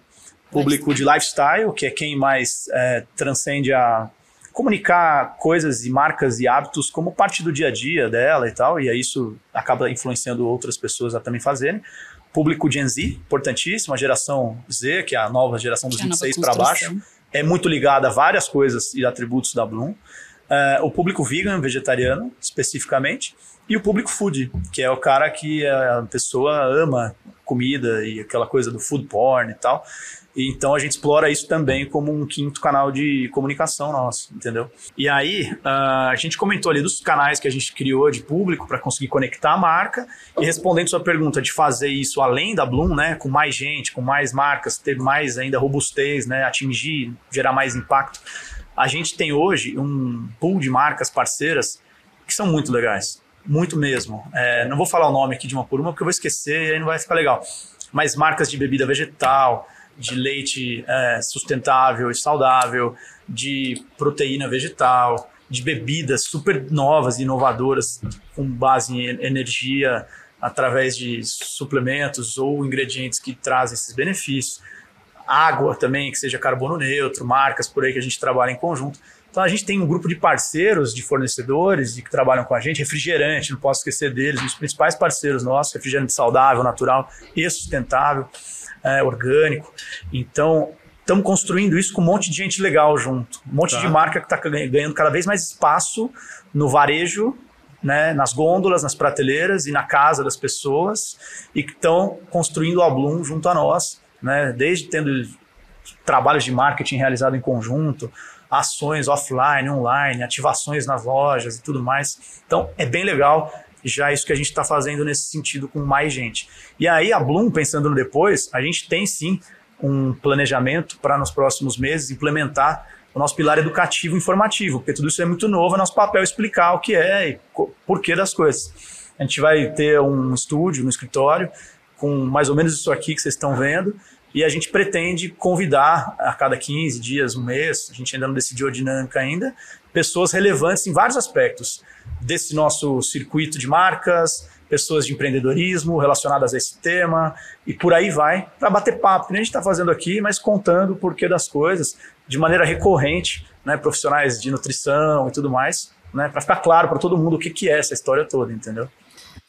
Speaker 3: público lifestyle. de lifestyle, que é quem mais é, transcende a comunicar coisas e marcas e hábitos como parte do dia a dia dela e tal, e aí isso acaba influenciando outras pessoas a também fazerem. Público Gen Z, importantíssimo, a geração Z, que é a nova geração dos 26 para baixo, é muito ligada a várias coisas e atributos da Bloom. Uh, o público vegan, vegetariano, especificamente, e o público food, que é o cara que a pessoa ama comida e aquela coisa do food porn e tal. Então a gente explora isso também como um quinto canal de comunicação nosso, entendeu? E aí uh, a gente comentou ali dos canais que a gente criou de público para conseguir conectar a marca e respondendo sua pergunta de fazer isso além da Bloom, né, com mais gente, com mais marcas, ter mais ainda robustez, né, atingir, gerar mais impacto. A gente tem hoje um pool de marcas parceiras que são muito legais, muito mesmo. É, não vou falar o nome aqui de uma por uma porque eu vou esquecer e aí não vai ficar legal. Mas marcas de bebida vegetal, de leite é, sustentável e saudável, de proteína vegetal, de bebidas super novas e inovadoras com base em energia através de suplementos ou ingredientes que trazem esses benefícios. Água também, que seja carbono neutro, marcas por aí que a gente trabalha em conjunto. Então a gente tem um grupo de parceiros, de fornecedores de que trabalham com a gente, refrigerante, não posso esquecer deles, os principais parceiros nossos, refrigerante saudável, natural e sustentável é, orgânico. Então, estamos construindo isso com um monte de gente legal junto. Um monte tá. de marca que está ganhando cada vez mais espaço no varejo, né, nas gôndolas, nas prateleiras e na casa das pessoas e que estão construindo a Bloom junto a nós, né, desde tendo trabalhos de marketing realizado em conjunto, ações offline, online, ativações nas lojas e tudo mais. Então é bem legal já isso que a gente está fazendo nesse sentido com mais gente. E aí a Bloom, pensando no depois, a gente tem sim um planejamento para nos próximos meses implementar o nosso pilar educativo informativo, porque tudo isso é muito novo, é nosso papel explicar o que é e porquê das coisas. A gente vai ter um estúdio, um escritório, com mais ou menos isso aqui que vocês estão vendo, e a gente pretende convidar a cada 15 dias, um mês, a gente ainda não decidiu a dinâmica ainda, pessoas relevantes em vários aspectos desse nosso circuito de marcas, pessoas de empreendedorismo relacionadas a esse tema e por aí vai, para bater papo, que nem a gente está fazendo aqui, mas contando o porquê das coisas de maneira recorrente, né, profissionais de nutrição e tudo mais, né, para ficar claro para todo mundo o que, que é essa história toda, entendeu?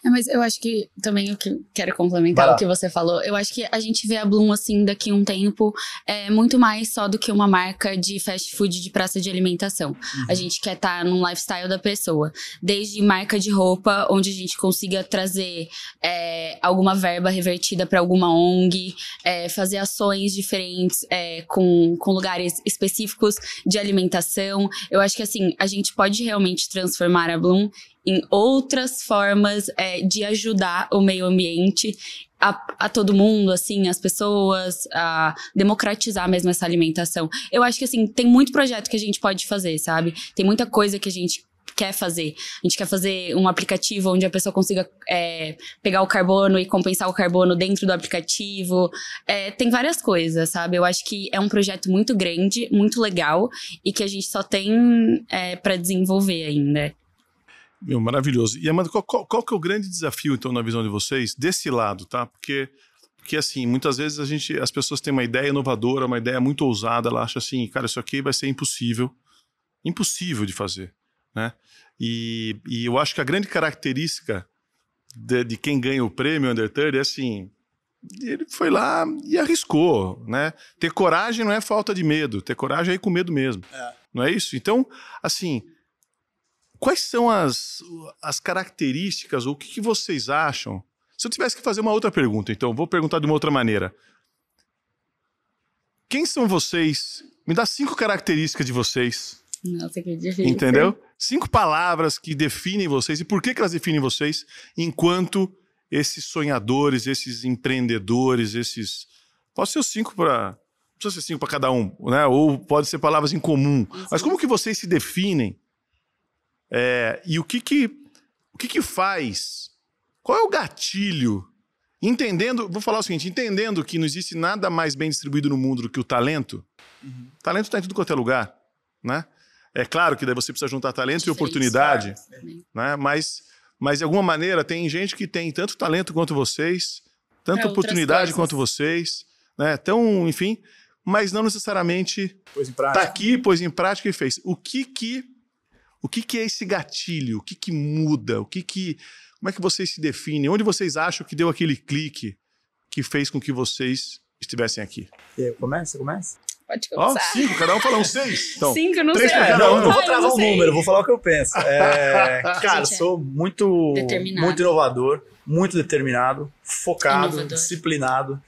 Speaker 4: É, mas eu acho que também o que quero complementar o que você falou, eu acho que a gente vê a Bloom assim daqui a um tempo é muito mais só do que uma marca de fast food de praça de alimentação. Uhum. A gente quer estar tá no lifestyle da pessoa, desde marca de roupa, onde a gente consiga trazer é, alguma verba revertida para alguma ONG, é, fazer ações diferentes é, com, com lugares específicos de alimentação. Eu acho que assim a gente pode realmente transformar a Bloom em outras formas é, de ajudar o meio ambiente a, a, todo mundo, assim, as pessoas, a democratizar mesmo essa alimentação. Eu acho que, assim, tem muito projeto que a gente pode fazer, sabe? Tem muita coisa que a gente quer fazer. A gente quer fazer um aplicativo onde a pessoa consiga é, pegar o carbono e compensar o carbono dentro do aplicativo. É, tem várias coisas, sabe? Eu acho que é um projeto muito grande, muito legal e que a gente só tem é, para desenvolver ainda.
Speaker 1: Meu, maravilhoso. E Amanda, qual, qual, qual, que é o grande desafio, então, na visão de vocês, desse lado, tá? Porque, porque assim, muitas vezes a gente, as pessoas têm uma ideia inovadora, uma ideia muito ousada, ela acha assim, cara, isso aqui vai ser impossível, impossível de fazer, né? E, e eu acho que a grande característica de, de quem ganha o prêmio Under 30 é assim, ele foi lá e arriscou, né? Ter coragem não é falta de medo, ter coragem é ir com medo mesmo, é. não é isso? Então, assim quais são as, as características, ou o que, que vocês acham? Se eu tivesse que fazer uma outra pergunta, então, vou perguntar de uma outra maneira. Quem são vocês? Me dá cinco características de vocês.
Speaker 4: Nossa, que difícil.
Speaker 1: Entendeu? Cinco palavras que definem vocês e por que, que elas definem vocês enquanto esses sonhadores, esses empreendedores, esses. Pode ser os cinco para. Não precisa ser cinco para cada um, né? Ou pode ser palavras em comum. Mas como que vocês se definem? É, e o que que, o que que faz? Qual é o gatilho? Entendendo, vou falar o seguinte, entendendo que não existe nada mais bem distribuído no mundo do que o talento. Uhum. Talento está em tudo quanto é lugar, né? É claro que daí você precisa juntar talento e oportunidade, né? Mas, mas de alguma maneira tem gente que tem tanto talento quanto vocês, tanta oportunidade quanto vocês, né? Então, enfim, mas não necessariamente está aqui, pôs em prática e fez. O que que o que que é esse gatilho? O que que muda? O que que como é que vocês se definem? Onde vocês acham que deu aquele clique que fez com que vocês estivessem aqui?
Speaker 3: Começa, começa.
Speaker 4: Pode começar.
Speaker 1: Ó, cinco, cada um fala um seis. Então,
Speaker 4: cinco, não
Speaker 1: três
Speaker 4: sei.
Speaker 1: cada
Speaker 3: não,
Speaker 1: um.
Speaker 3: eu não vou
Speaker 4: Ai,
Speaker 3: travar
Speaker 4: não
Speaker 3: um
Speaker 4: sei.
Speaker 3: número, vou falar o que eu penso. É, cara,
Speaker 4: Gente, é
Speaker 3: sou muito, muito inovador, muito determinado, focado,
Speaker 4: Inovador.
Speaker 3: disciplinado,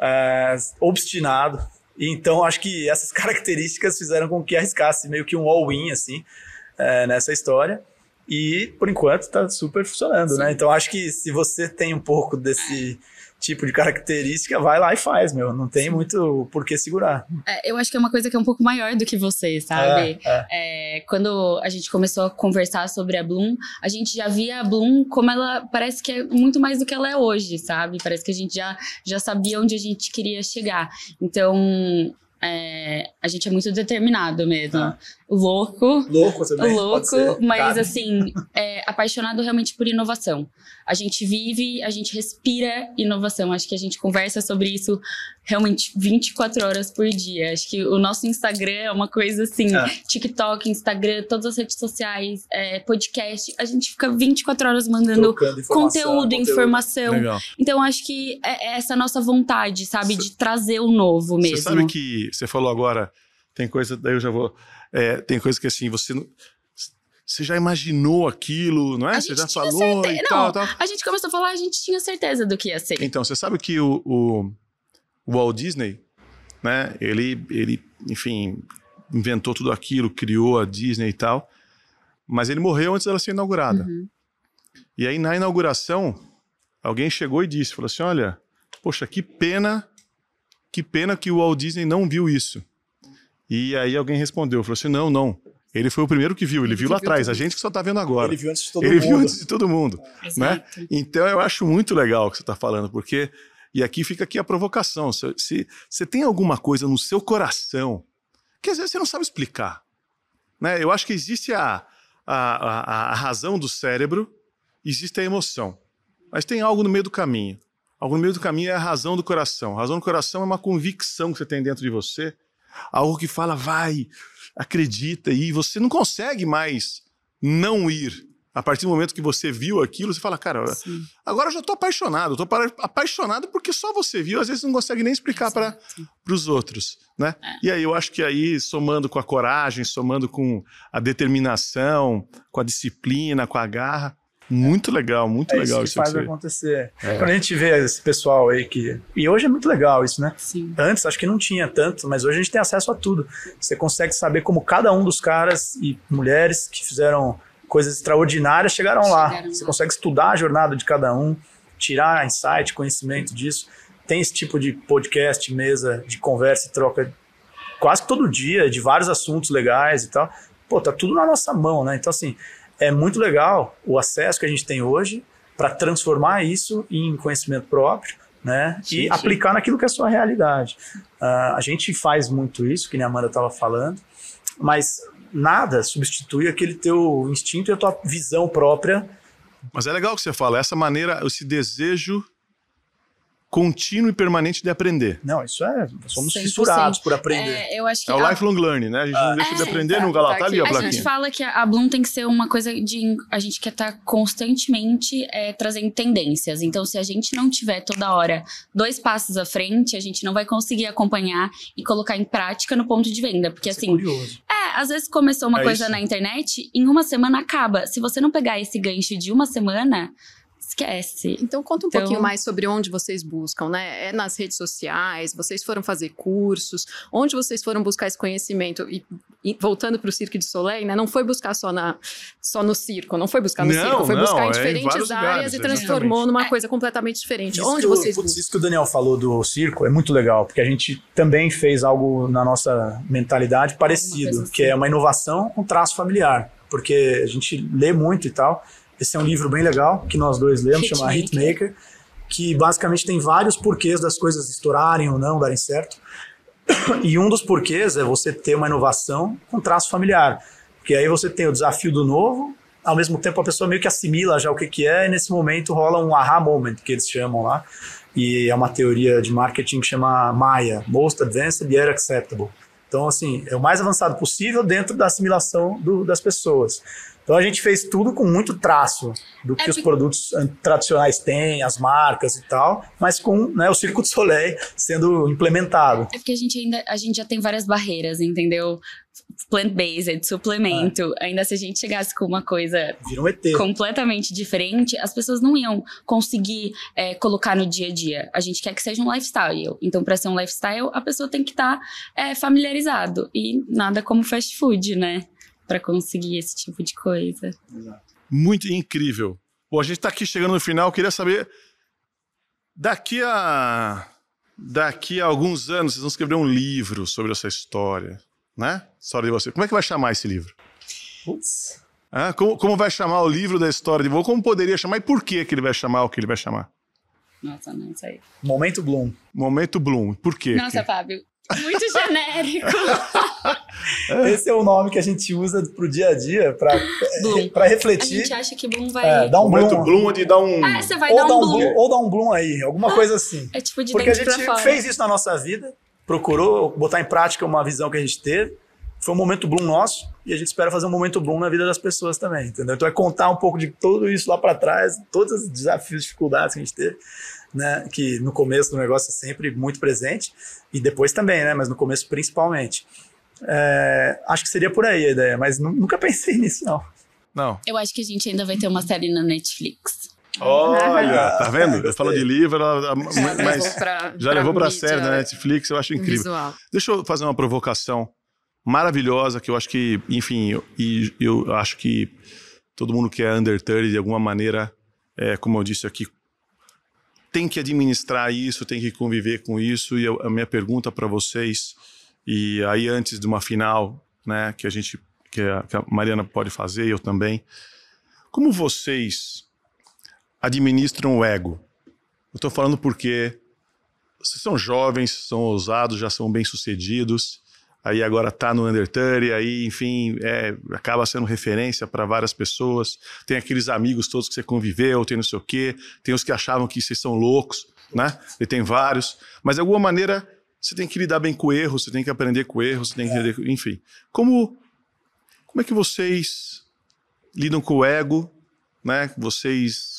Speaker 3: é, obstinado. E Então, acho que essas características fizeram com que arriscasse meio que um all-in, assim, é, nessa história. E, por enquanto, tá super funcionando, né? Então, acho que se você tem um pouco desse tipo de característica, vai lá e faz, meu. Não tem muito por que segurar.
Speaker 4: É, eu acho que é uma coisa que é um pouco maior do que você, sabe?
Speaker 3: É, é.
Speaker 4: É, quando a gente começou a conversar sobre a Bloom, a gente já via a Bloom como ela parece que é muito mais do que ela é hoje, sabe? Parece que a gente já, já sabia onde a gente queria chegar. Então, é, a gente é muito determinado mesmo.
Speaker 3: Ah.
Speaker 4: Louco,
Speaker 3: Louco também.
Speaker 4: louco, mas
Speaker 3: Cabe.
Speaker 4: assim, é, apaixonado realmente por inovação. A gente vive, a gente respira inovação. Acho que a gente conversa sobre isso realmente 24 horas por dia. Acho que o nosso Instagram é uma coisa assim,
Speaker 3: É.
Speaker 4: TikTok, Instagram, todas as redes sociais, é, podcast, a gente fica 24 horas mandando
Speaker 3: informação,
Speaker 4: conteúdo, informação.
Speaker 1: Legal.
Speaker 4: Então acho que é é essa nossa vontade, sabe, de trazer o novo mesmo.
Speaker 1: Você sabe que você falou agora, tem coisa, daí eu já vou. É, tem coisa que assim, você não. Você já imaginou aquilo, não é? Você já falou
Speaker 4: certeza.
Speaker 1: e tal,
Speaker 4: Não,
Speaker 1: tal.
Speaker 4: A gente começou a falar, a gente tinha certeza do que ia ser.
Speaker 1: Então, você sabe que o, o, o Walt Disney, né? Ele, ele, enfim, inventou tudo aquilo, criou a Disney e tal, mas ele morreu antes dela ser inaugurada.
Speaker 4: Uhum.
Speaker 1: E aí, na inauguração, alguém chegou e disse, falou assim, olha, poxa, que pena, que pena que o Walt Disney não viu isso. E aí alguém respondeu, falou assim, não, não, ele foi o primeiro que viu, ele viu lá atrás, a gente que só tá vendo agora.
Speaker 3: Ele viu antes de todo
Speaker 1: Ele
Speaker 3: mundo.
Speaker 1: viu antes de todo mundo. né? Então eu acho muito legal o que você está falando, porque. E aqui fica aqui a provocação. Se, se você tem alguma coisa no seu coração que às vezes você não sabe explicar. Né? Eu acho que existe a, a, a, a razão do cérebro, existe a emoção. Mas tem algo no meio do caminho. Algo no meio do caminho é a razão do coração. A razão do coração é uma convicção que você tem dentro de você, algo que fala, vai, acredita, e você não consegue mais não ir. A partir do momento que você viu aquilo, você fala, cara,
Speaker 4: Sim.
Speaker 1: agora eu já tô apaixonado. Pa- apaixonado porque só você viu, às vezes não consegue nem explicar para os outros, né?
Speaker 4: É.
Speaker 1: E aí eu acho que aí, somando com a coragem, somando com a determinação, com a disciplina, com a garra, muito legal, muito
Speaker 3: É
Speaker 1: legal
Speaker 3: isso
Speaker 1: isso
Speaker 3: que faz
Speaker 1: que você...
Speaker 3: acontecer.
Speaker 1: É.
Speaker 3: Quando a gente vê esse pessoal aí que. E hoje é muito legal isso, né?
Speaker 4: Sim.
Speaker 3: Antes acho que não tinha tanto, mas hoje a gente tem acesso a tudo. Você consegue saber como cada um dos caras e mulheres que fizeram coisas extraordinárias chegaram, lá.
Speaker 4: Chegaram
Speaker 3: Você
Speaker 4: lá.
Speaker 3: consegue estudar a jornada de cada um, tirar insight, conhecimento disso. Tem esse tipo de podcast, mesa de conversa e troca quase todo dia de vários assuntos legais e tal. Pô, tá tudo na nossa mão, né? Então, assim, é muito legal o acesso que a gente tem hoje para transformar isso em conhecimento próprio, né?
Speaker 1: Sim,
Speaker 3: e
Speaker 1: sim.
Speaker 3: aplicar naquilo que é a sua realidade. Ah, a gente faz muito isso, que nem a Amanda estava falando, mas nada substitui aquele teu instinto e a tua visão própria.
Speaker 1: Mas é legal que você fala, essa maneira, esse desejo contínuo e permanente de aprender.
Speaker 3: Não, isso é. Somos
Speaker 4: 100%.
Speaker 3: fissurados por aprender.
Speaker 4: É, eu acho que
Speaker 1: É o
Speaker 4: a-
Speaker 1: lifelong learning, né? A gente não deixa de
Speaker 4: é,
Speaker 1: aprender
Speaker 3: tá,
Speaker 1: nunca lá.
Speaker 3: tá
Speaker 1: Tá ali a
Speaker 3: aqui.
Speaker 4: A
Speaker 1: plaquinha.
Speaker 4: gente fala que a Bloom tem que ser uma coisa de. A gente quer estar constantemente é, trazendo tendências. Então, se a gente não tiver toda hora dois passos à frente, a gente não vai conseguir acompanhar e colocar em prática no ponto de venda. Porque,
Speaker 3: é
Speaker 4: assim,
Speaker 3: curioso.
Speaker 4: é, às vezes começou uma
Speaker 1: É
Speaker 4: coisa
Speaker 1: isso.
Speaker 4: na internet, em uma semana acaba. Se você não pegar esse gancho de uma semana, esquece.
Speaker 2: Então conta um
Speaker 4: Então-
Speaker 2: pouquinho mais sobre onde vocês buscam, né? É nas redes sociais, vocês foram fazer cursos, onde vocês foram buscar esse conhecimento e, e voltando para o Cirque de Soleil, né? Não foi buscar só na só no circo, não foi buscar no
Speaker 1: Não,
Speaker 2: circo, foi
Speaker 1: não,
Speaker 2: buscar
Speaker 1: é
Speaker 2: em
Speaker 1: em
Speaker 2: diferentes
Speaker 1: vários
Speaker 2: áreas
Speaker 1: lugares,
Speaker 2: e transformou
Speaker 1: exatamente.
Speaker 2: numa coisa completamente diferente.
Speaker 3: Isso
Speaker 2: onde
Speaker 3: que o-
Speaker 2: vocês
Speaker 3: putz,
Speaker 2: buscam?
Speaker 3: isso que o Daniel falou do circo é muito legal, porque a gente também fez algo na nossa mentalidade parecido,
Speaker 4: assim.
Speaker 3: que é uma inovação com traço familiar, porque a gente lê muito e tal. Esse é um livro bem legal que nós dois lemos, chama
Speaker 4: Hitmaker.
Speaker 3: Hitmaker, que basicamente tem vários porquês das coisas estourarem ou não, darem certo. E um dos porquês é você ter uma inovação com traço familiar, porque aí você tem o desafio do novo, ao mesmo tempo a pessoa meio que assimila já o que, que é, e nesse momento rola um aha moment, que eles chamam lá, e é uma teoria de marketing que chama MAIA, Most Advanced Yet Acceptable. Então, assim, é o mais avançado possível dentro da assimilação do- das pessoas. Então, a gente fez tudo com muito traço do que
Speaker 4: É
Speaker 3: os produtos eh, tradicionais têm, as marcas e tal, mas com né, o Circo de Soleil sendo implementado.
Speaker 4: É porque a gente ainda a gente já tem várias barreiras, entendeu? Plant-based, suplemento. Ainda se a gente chegasse com uma coisa
Speaker 3: um ET.
Speaker 4: completamente diferente, as pessoas não iam conseguir é, colocar no dia a dia. A gente quer que seja um lifestyle. Então, para ser um lifestyle, a pessoa tem que estar familiarizado. E nada como fast food, né? Para conseguir esse tipo de coisa.
Speaker 1: Muito incrível. Bom, a gente está aqui chegando no final, eu queria saber, daqui a daqui a alguns anos, vocês vão escrever um livro sobre essa história, né? História de você. Como é que vai chamar esse livro?
Speaker 3: Putz.
Speaker 1: Ah, como, como vai chamar o livro da história de você? Como poderia chamar e por que, que ele vai chamar o que ele vai chamar?
Speaker 4: Nossa, não sei.
Speaker 3: Momento Bloom.
Speaker 1: Momento Bloom. Por quê?
Speaker 4: Nossa, Fábio, muito genérico.
Speaker 3: Esse é o nome que a gente usa pro dia a dia para
Speaker 4: Bloom.
Speaker 3: para
Speaker 4: A
Speaker 3: refletir.
Speaker 4: gente acha que Bloom vai.
Speaker 3: É, dá um
Speaker 1: Momento
Speaker 3: Bloom.
Speaker 1: Bloom é de dar um.
Speaker 4: Ah, você vai
Speaker 3: ou
Speaker 4: dar um
Speaker 3: um
Speaker 4: Bloom.
Speaker 3: Bloom, ou dá um Bloom aí, alguma coisa assim.
Speaker 4: É tipo de
Speaker 3: Porque a gente
Speaker 4: pra fora.
Speaker 3: fez isso na nossa vida, procurou botar em prática uma visão que a gente teve. Foi um momento Bloom nosso e a gente espera fazer um momento Bloom na vida das pessoas também, entendeu? Então é contar um pouco de tudo isso lá para trás, todos os desafios, dificuldades que a gente teve, né? Que no começo do negócio é sempre muito presente e depois também, né? Mas no começo principalmente. É, acho que seria por aí a ideia, mas nu- nunca pensei nisso não.
Speaker 1: Não.
Speaker 4: Eu acho que a gente ainda vai ter uma série na Netflix.
Speaker 1: Olha, tá vendo? Eu falo de livro, ela- ela-
Speaker 2: Já
Speaker 1: mas
Speaker 2: levou pra,
Speaker 1: já levou pra
Speaker 2: mídia
Speaker 1: série da Netflix, eu acho incrível.
Speaker 2: Visual.
Speaker 1: Deixa eu fazer uma provocação maravilhosa que eu acho que, enfim, eu, e eu acho que todo mundo que é under 30 de alguma maneira, é, como eu disse aqui, tem que administrar isso, tem que conviver com isso. E eu- a minha pergunta para vocês, e aí antes de uma final, né, que a gente, que a, que a Mariana pode fazer, e eu também, como vocês administram o ego? Eu estou falando porque vocês são jovens, são ousados, já são bem-sucedidos, aí agora tá no Under 30, aí, enfim, é, acaba sendo referência para várias pessoas. Tem aqueles amigos todos que você conviveu, tem não sei o quê, tem os que achavam que vocês são loucos, né? E tem vários. Mas de alguma maneira você tem que lidar bem com o erro, você tem que aprender com o erro, você tem que. com- Enfim. Como, como é que vocês lidam com o ego, né? Vocês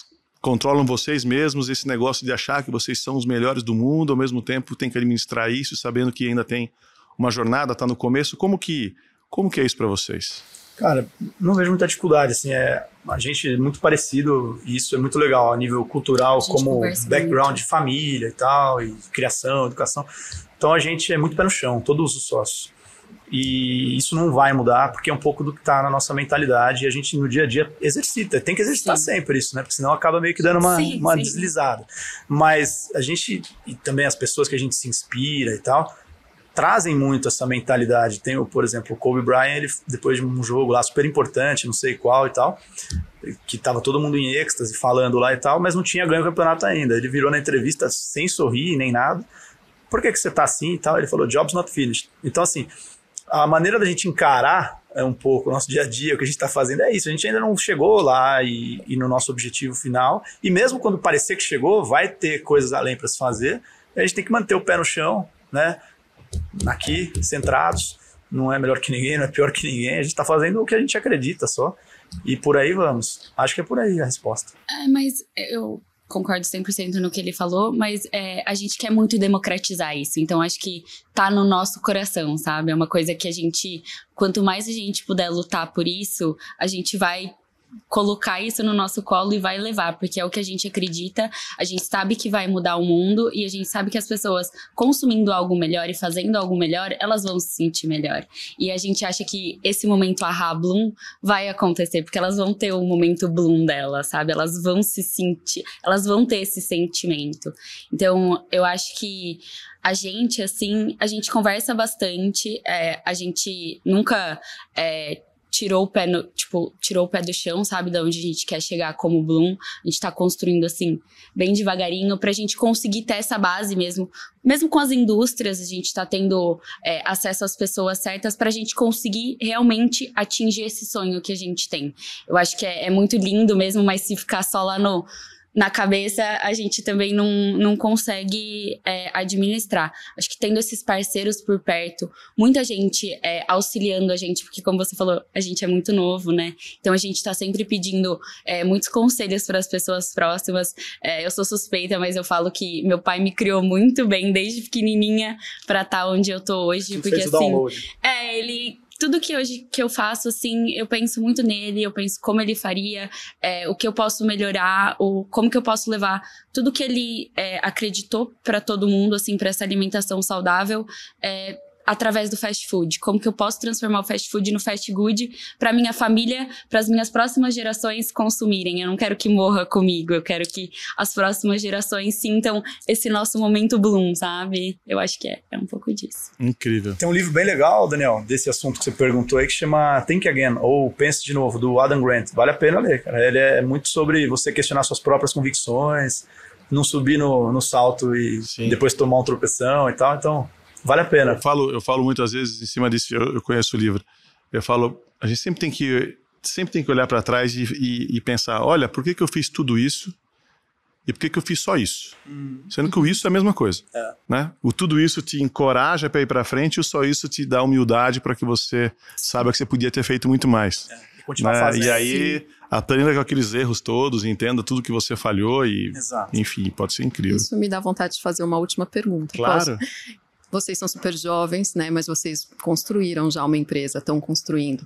Speaker 1: controlam vocês mesmos, esse negócio de achar que vocês são os melhores do mundo, ao mesmo tempo tem que administrar isso, sabendo que ainda tem uma jornada, está no começo. Como que, como que é isso para vocês?
Speaker 3: Cara, não vejo muita dificuldade, assim, é, a gente é muito parecido, e isso é muito legal, a nível cultural,
Speaker 4: A
Speaker 3: como background
Speaker 4: muito.
Speaker 3: de família e tal, e criação, educação. Então a gente é muito pé no chão, todos os sócios. E isso não vai mudar, porque é um pouco do que está na nossa mentalidade, e a gente no dia a dia exercita, tem que exercitar
Speaker 4: Sim.
Speaker 3: sempre isso, né? Porque senão acaba meio que dando uma,
Speaker 4: Sim,
Speaker 3: uma
Speaker 4: sim.
Speaker 3: deslizada. Mas a gente, e também as pessoas que a gente se inspira e tal, trazem muito essa mentalidade. Tem, o, por exemplo, o Kobe Bryant, ele, depois de um jogo lá super importante, não sei qual e tal, que tava todo mundo em êxtase falando lá e tal, mas não tinha ganho o campeonato ainda. Ele virou na entrevista sem sorrir nem nada. Por que, que você tá assim e tal? Ele falou, job's not finished. Então, assim, a maneira da gente encarar é um pouco o nosso dia a dia, o que a gente está fazendo é isso. A gente ainda não chegou lá e, e no nosso objetivo final. E mesmo quando parecer que chegou, vai ter coisas além para se fazer. A gente tem que manter o pé no chão, né? Aqui, centrados. Não é melhor que ninguém, não é pior que ninguém. A gente está fazendo o que a gente acredita só. E por aí vamos. Acho que é por aí a resposta.
Speaker 4: É, mas eu concordo 100% no que ele falou, mas é, a gente quer muito democratizar isso. Então, acho que tá no nosso coração, sabe? É uma coisa que a gente, quanto mais a gente puder lutar por isso, a gente vai colocar isso no nosso colo e vai levar, porque é o que a gente acredita, a gente sabe que vai mudar o mundo e a gente sabe que as pessoas consumindo algo melhor e fazendo algo melhor, elas vão se sentir melhor. E a gente acha que esse momento aha bloom vai acontecer, porque elas vão ter o momento bloom dela, sabe? Elas vão se sentir, elas vão ter esse sentimento. Então, eu acho que a gente, assim, a gente conversa bastante, é, a gente nunca é, tirou o pé no, tipo, tirou o pé do chão, sabe, da onde a gente quer chegar como Bloom. A gente tá construindo assim, bem devagarinho, pra gente conseguir ter essa base mesmo. Mesmo com as indústrias, a gente tá tendo é, acesso às pessoas certas pra gente conseguir realmente atingir esse sonho que a gente tem. Eu acho que é, é muito lindo mesmo, mas se ficar só lá no na cabeça a gente também não, não consegue é, administrar. Acho que tendo esses parceiros por perto, muita gente é, auxiliando a gente, porque como você falou, a gente é muito novo, né? Então a gente está sempre pedindo é, muitos conselhos para as pessoas próximas. É, eu sou suspeita, mas eu falo que meu pai me criou muito bem desde pequenininha para estar tá onde eu tô hoje, porque assim, é ele tudo que hoje que eu faço, assim, eu penso muito nele, eu penso como ele faria, é, o que eu posso melhorar, o, como que eu posso levar tudo que ele é, acreditou para todo mundo, assim, para essa alimentação saudável, é, através do fast food? Como que eu posso transformar o fast food no fast good para minha família, para as minhas próximas gerações consumirem? Eu não quero que morra comigo, eu quero que as próximas gerações sintam esse nosso momento bloom, sabe? Eu acho que é, é um pouco disso.
Speaker 1: Incrível.
Speaker 3: Tem um livro bem legal, Daniel, desse assunto que você perguntou aí, que chama Think Again, ou Pense de Novo, do Adam Grant. Vale a pena ler, cara. Ele é muito sobre você questionar suas próprias convicções, não subir no, no salto e Sim. depois tomar um tropeção e tal. Então, Vale a pena.
Speaker 1: Eu falo, eu falo muitas vezes em cima disso, eu, eu conheço o livro. Eu falo, a gente sempre tem que sempre tem que olhar para trás e, e, e, pensar, olha, por que, que eu fiz tudo isso e por que, que eu fiz só isso? Hum. Sendo que o isso é a mesma coisa. É. Né? O tudo isso te encoraja para ir para frente e o só isso te dá humildade para que você saiba que você podia ter feito muito mais. É. E, continuar né? fazendo. e aí, Sim. aprenda com aqueles erros todos, entenda tudo que você falhou e, Exato. enfim, pode ser incrível.
Speaker 2: Isso me dá vontade de fazer uma última pergunta.
Speaker 1: Claro. Posso?
Speaker 2: Vocês são super jovens, né? Mas vocês construíram já uma empresa, estão construindo.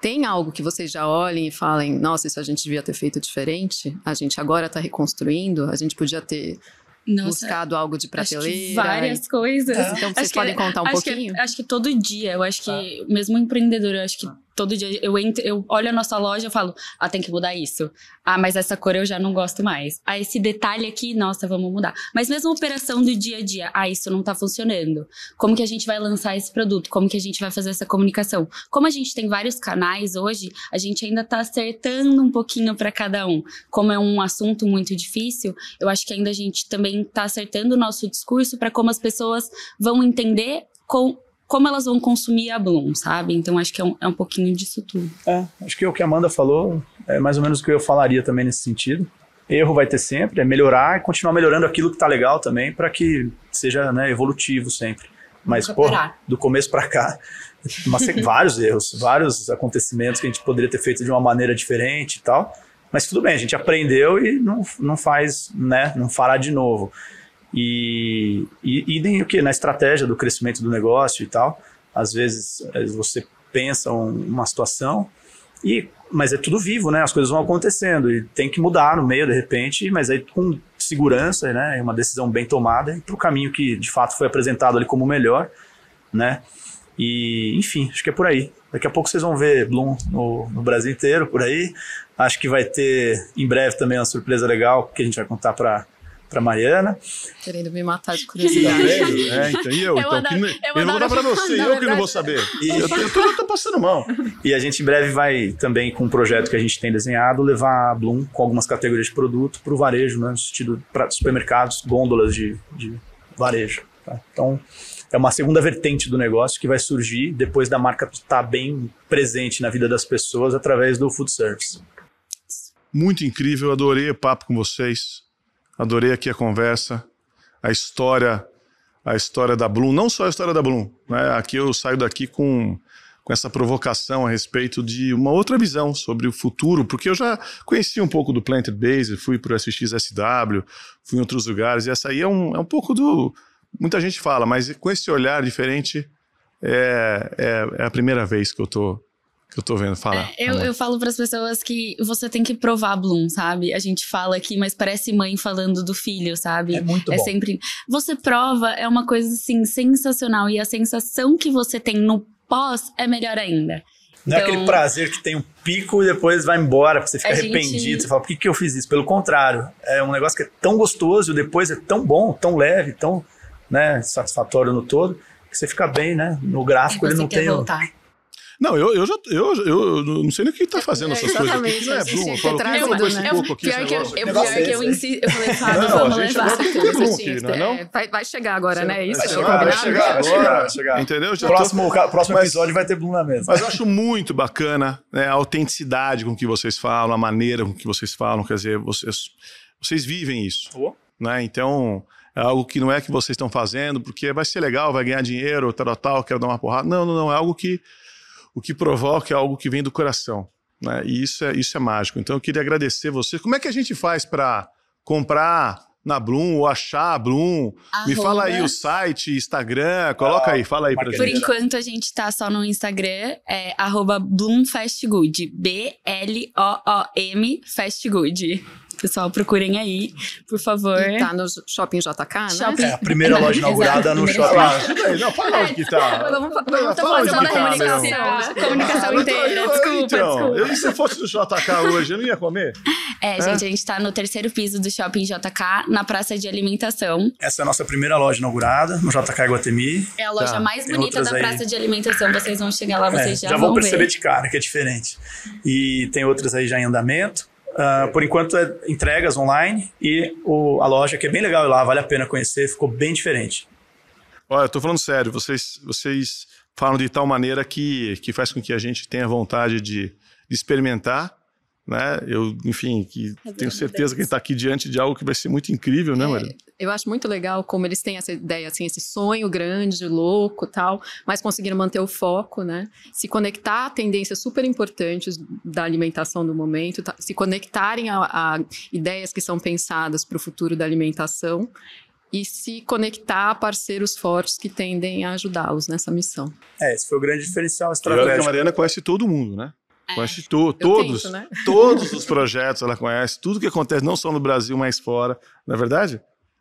Speaker 2: Tem algo que vocês já olhem e falem, nossa, isso a gente devia ter feito diferente? A gente agora está reconstruindo, a gente podia ter nossa, buscado algo de prateleira.
Speaker 4: várias e... coisas.
Speaker 2: Então vocês acho podem que, contar um
Speaker 4: acho
Speaker 2: pouquinho?
Speaker 4: Que, acho que todo dia, eu acho que ah. mesmo empreendedor, eu acho que todo dia eu entro, eu olho a nossa loja e falo, ah, tem que mudar isso. Ah, mas essa cor eu já não gosto mais. Ah, esse detalhe aqui, nossa, vamos mudar. Mas mesmo a operação do dia a dia, ah, isso não tá funcionando. Como que a gente vai lançar esse produto? Como que a gente vai fazer essa comunicação? Como a gente tem vários canais hoje, a gente ainda tá acertando um pouquinho para cada um. Como é um assunto muito difícil, eu acho que ainda a gente também tá acertando o nosso discurso para como as pessoas vão entender com como elas vão consumir a Bloom, sabe? Então acho que é um, é um pouquinho disso tudo.
Speaker 3: É, acho que o que a Amanda falou é mais ou menos o que eu falaria também nesse sentido. Erro vai ter sempre, é melhorar e continuar melhorando aquilo que tá legal também para que seja né, evolutivo sempre. Mas, pô, do começo para cá, mas vários erros, vários acontecimentos que a gente poderia ter feito de uma maneira diferente e tal. Mas tudo bem, a gente aprendeu e não, não faz, né, não fará de novo. E, e idem o que? Na estratégia do crescimento do negócio e tal. Às vezes você pensa uma situação, e, mas é tudo vivo, né? As coisas vão acontecendo e tem que mudar no meio de repente, mas aí com segurança, né? É uma decisão bem tomada para o caminho que de fato foi apresentado ali como melhor, né? E, enfim, acho que é por aí. Daqui a pouco vocês vão ver Bloom no, no Brasil inteiro, por aí. Acho que vai ter em breve também uma surpresa legal que a gente vai contar para para Mariana.
Speaker 2: Querendo me matar de curiosidade.
Speaker 1: é, então, e eu? eu então, que, eu, eu vou dar para você, eu que não vou saber. E, eu, tô passando mão.
Speaker 3: E a gente em breve vai também, com um projeto que a gente tem desenhado, levar a Bloom com algumas categorias de produto para o varejo, né, no sentido para supermercados, gôndolas de, de varejo. Tá? Então, é uma segunda vertente do negócio que vai surgir depois da marca estar tá bem presente na vida das pessoas através do food service.
Speaker 1: Muito incrível, adorei o papo com vocês. Adorei aqui a conversa, a história, a história da Bloom, não só a história da Bloom, né? Aqui eu saio daqui com com essa provocação a respeito de uma outra visão sobre o futuro, porque eu já conheci um pouco do Planted Base, fui para o SXSW, fui em outros lugares, e essa aí é um, é um pouco do. Muita gente fala, mas com esse olhar diferente, é, é, é a primeira vez que eu tô que eu tô vendo falar.
Speaker 4: É, eu, eu falo para as pessoas que você tem que provar Bloom, sabe? A gente fala aqui, mas parece mãe falando do filho, sabe?
Speaker 3: É muito
Speaker 4: é
Speaker 3: bom.
Speaker 4: sempre. Você prova, é uma coisa assim sensacional. E a sensação que você tem no pós é melhor ainda.
Speaker 3: Não é
Speaker 4: Então-
Speaker 3: aquele prazer que tem um pico e depois vai embora, porque você fica
Speaker 4: A gente-
Speaker 3: arrependido. Você fala, por que, que eu fiz isso? Pelo contrário, é um negócio que é tão gostoso e depois é tão bom, tão leve, tão né, satisfatório no todo, que você fica bem, né? No gráfico ele
Speaker 4: você
Speaker 3: não
Speaker 4: quer
Speaker 3: tem.
Speaker 4: voltar.
Speaker 1: Não, eu, eu já eu, eu, eu não sei nem o que tá fazendo essas coisas aqui.
Speaker 2: exatamente,
Speaker 1: Não é Bloom, eu
Speaker 2: que
Speaker 1: falo, que eu
Speaker 2: trazido,
Speaker 1: esse
Speaker 2: né?
Speaker 1: pouco aqui?
Speaker 4: Pior
Speaker 1: esse
Speaker 4: que eu, eu, pior que
Speaker 3: é
Speaker 4: eu insisto. Eu falei, Fábio, vamos levar.
Speaker 1: agora que
Speaker 2: que
Speaker 1: é
Speaker 2: é, vai, vai chegar agora, né? Isso
Speaker 3: Vai
Speaker 2: que
Speaker 3: chegar,
Speaker 2: eu
Speaker 3: vai
Speaker 2: combinado.
Speaker 3: chegar, vai chegar, vai chegar.
Speaker 1: Entendeu?
Speaker 3: Próximo, próximo episódio vai ter Bloom na mesa.
Speaker 1: Mas eu acho muito bacana né, a autenticidade com que vocês falam, a maneira com que vocês falam, quer dizer, vocês, vocês vivem isso.
Speaker 3: Oh.
Speaker 1: Né? Então, é algo que não é que vocês estão fazendo porque vai ser legal, vai ganhar dinheiro, tal, tal, quero dar uma porrada. Não, não, não. É algo que o que provoca é algo que vem do coração. Né? E isso é, isso é mágico. Então, eu queria agradecer vocês. Como é que a gente faz para comprar na Bloom ou achar a Bloom? Me fala aí
Speaker 4: Arroba.
Speaker 1: o site, Instagram, coloca aí, fala aí pra.
Speaker 4: Por
Speaker 1: gente.
Speaker 4: enquanto, a gente tá só no Instagram, é arroba BloomFastGood. B-L-O-O-M Fastgood. Pessoal, procurem aí, por favor.
Speaker 2: E tá no Shopping JK, né?
Speaker 4: Shopping-
Speaker 3: É, a primeira loja inaugurada no shopping.
Speaker 1: Ah, ajuda aí. Não, fala onde que tá.
Speaker 2: Vamos, vamos, da
Speaker 1: tá,
Speaker 2: comunicação.
Speaker 1: meu.
Speaker 4: Comunicação
Speaker 1: Ah,
Speaker 4: inteira,
Speaker 1: eu-
Speaker 4: desculpa,
Speaker 1: então,
Speaker 4: desculpa.
Speaker 1: eu- e se fosse no JK hoje, eu não ia comer?
Speaker 4: É, gente, a gente tá no terceiro piso do Shopping JK, na praça de alimentação.
Speaker 3: Essa é a nossa primeira loja inaugurada no JK Guatemi.
Speaker 4: É a loja
Speaker 1: Tá.
Speaker 4: mais
Speaker 3: Tem
Speaker 4: bonita da
Speaker 3: aí.
Speaker 4: praça de alimentação. Vocês vão chegar lá, vocês
Speaker 3: É,
Speaker 4: já,
Speaker 3: vão
Speaker 4: vão
Speaker 3: perceber
Speaker 4: ver.
Speaker 3: de cara que é diferente. E tem outras aí já em andamento. Ah, por enquanto é entregas online e o- a loja que é bem legal ir lá, vale a pena conhecer, ficou bem diferente.
Speaker 1: Olha, eu tô falando sério, vocês, vocês falam de tal maneira que, que faz com que a gente tenha vontade de, de experimentar, né? Eu, enfim, que
Speaker 4: Fazer
Speaker 1: tenho certeza que a gente
Speaker 4: mudança.
Speaker 1: está aqui diante de algo que vai ser muito incrível, né,
Speaker 2: É,
Speaker 1: Maria?
Speaker 2: Eu acho muito legal como eles têm essa ideia, assim, esse sonho grande, louco tal, mas conseguiram manter o foco, né? Se conectar a tendências super importantes da alimentação do momento, tá- se conectarem a, a ideias que são pensadas para o futuro da alimentação e se conectar a parceiros fortes que tendem a ajudá-los nessa missão.
Speaker 3: É, esse foi o grande diferencial
Speaker 1: E olha que a
Speaker 3: estratégico.
Speaker 1: Mariana conhece todo mundo, né?
Speaker 4: É.
Speaker 1: Conhece to,
Speaker 2: Eu
Speaker 1: todos,
Speaker 2: tento, né?
Speaker 1: todos os projetos ela conhece, tudo que acontece não só no Brasil, mas fora, não é verdade?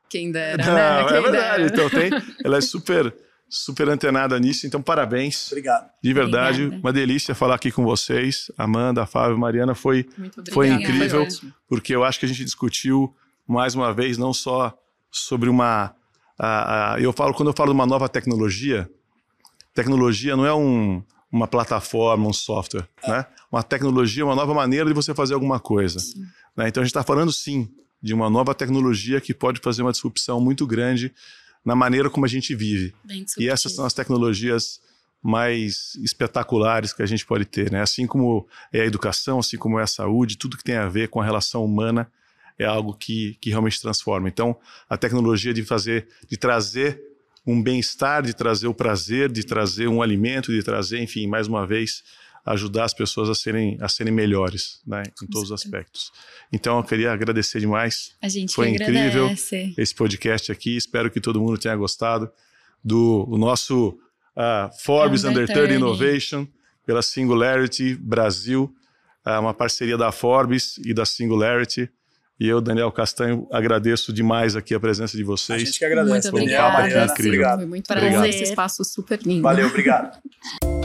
Speaker 2: Quem dera,
Speaker 1: Não,
Speaker 2: né?
Speaker 1: é
Speaker 2: Quem
Speaker 1: verdade.
Speaker 2: dera.
Speaker 1: Então tem, ela é super, super antenada nisso. Então parabéns,
Speaker 3: Obrigado.
Speaker 1: de verdade,
Speaker 4: Obrigada.
Speaker 1: uma delícia falar aqui com vocês, Amanda, Fábio, Mariana, foi. Foi incrível.
Speaker 2: ótimo.
Speaker 1: porque eu acho que a gente discutiu mais uma vez não só sobre uma a- a- eu falo quando eu falo de uma nova tecnologia tecnologia não é um, uma plataforma um software né uma tecnologia é uma nova maneira de você fazer alguma coisa né? então a gente está falando sim de uma nova tecnologia que pode fazer uma disrupção muito grande na maneira como a gente vive e essas são as tecnologias mais espetaculares que a gente pode ter, né? Assim como é a educação, assim como é a saúde, tudo que tem a ver com a relação humana é algo que, que realmente transforma. Então, a tecnologia de fazer, de trazer um bem-estar, de trazer o prazer, de trazer um alimento, de trazer, enfim, mais uma vez, ajudar as pessoas a serem, a serem melhores, né? Em todos os aspectos. Então, eu queria agradecer demais
Speaker 4: A gente
Speaker 1: Foi incrível.
Speaker 4: agradece.
Speaker 1: esse podcast aqui. Espero que todo mundo tenha gostado do o nosso ah, Forbes
Speaker 4: Under
Speaker 1: Under 30
Speaker 4: 30.
Speaker 1: Innovation pela Singularity Brasil, ah, uma parceria da Forbes e da Singularity. E eu, Daniel Castanho, agradeço demais aqui a presença de
Speaker 3: A
Speaker 1: vocês.
Speaker 3: gente que agradece.
Speaker 4: Muito
Speaker 3: Daniel,
Speaker 4: obrigada.
Speaker 3: Mariana,
Speaker 1: Incrível.
Speaker 3: obrigado.
Speaker 2: Foi muito
Speaker 4: Prazer.
Speaker 2: bom esse espaço super lindo.
Speaker 3: Valeu, obrigado.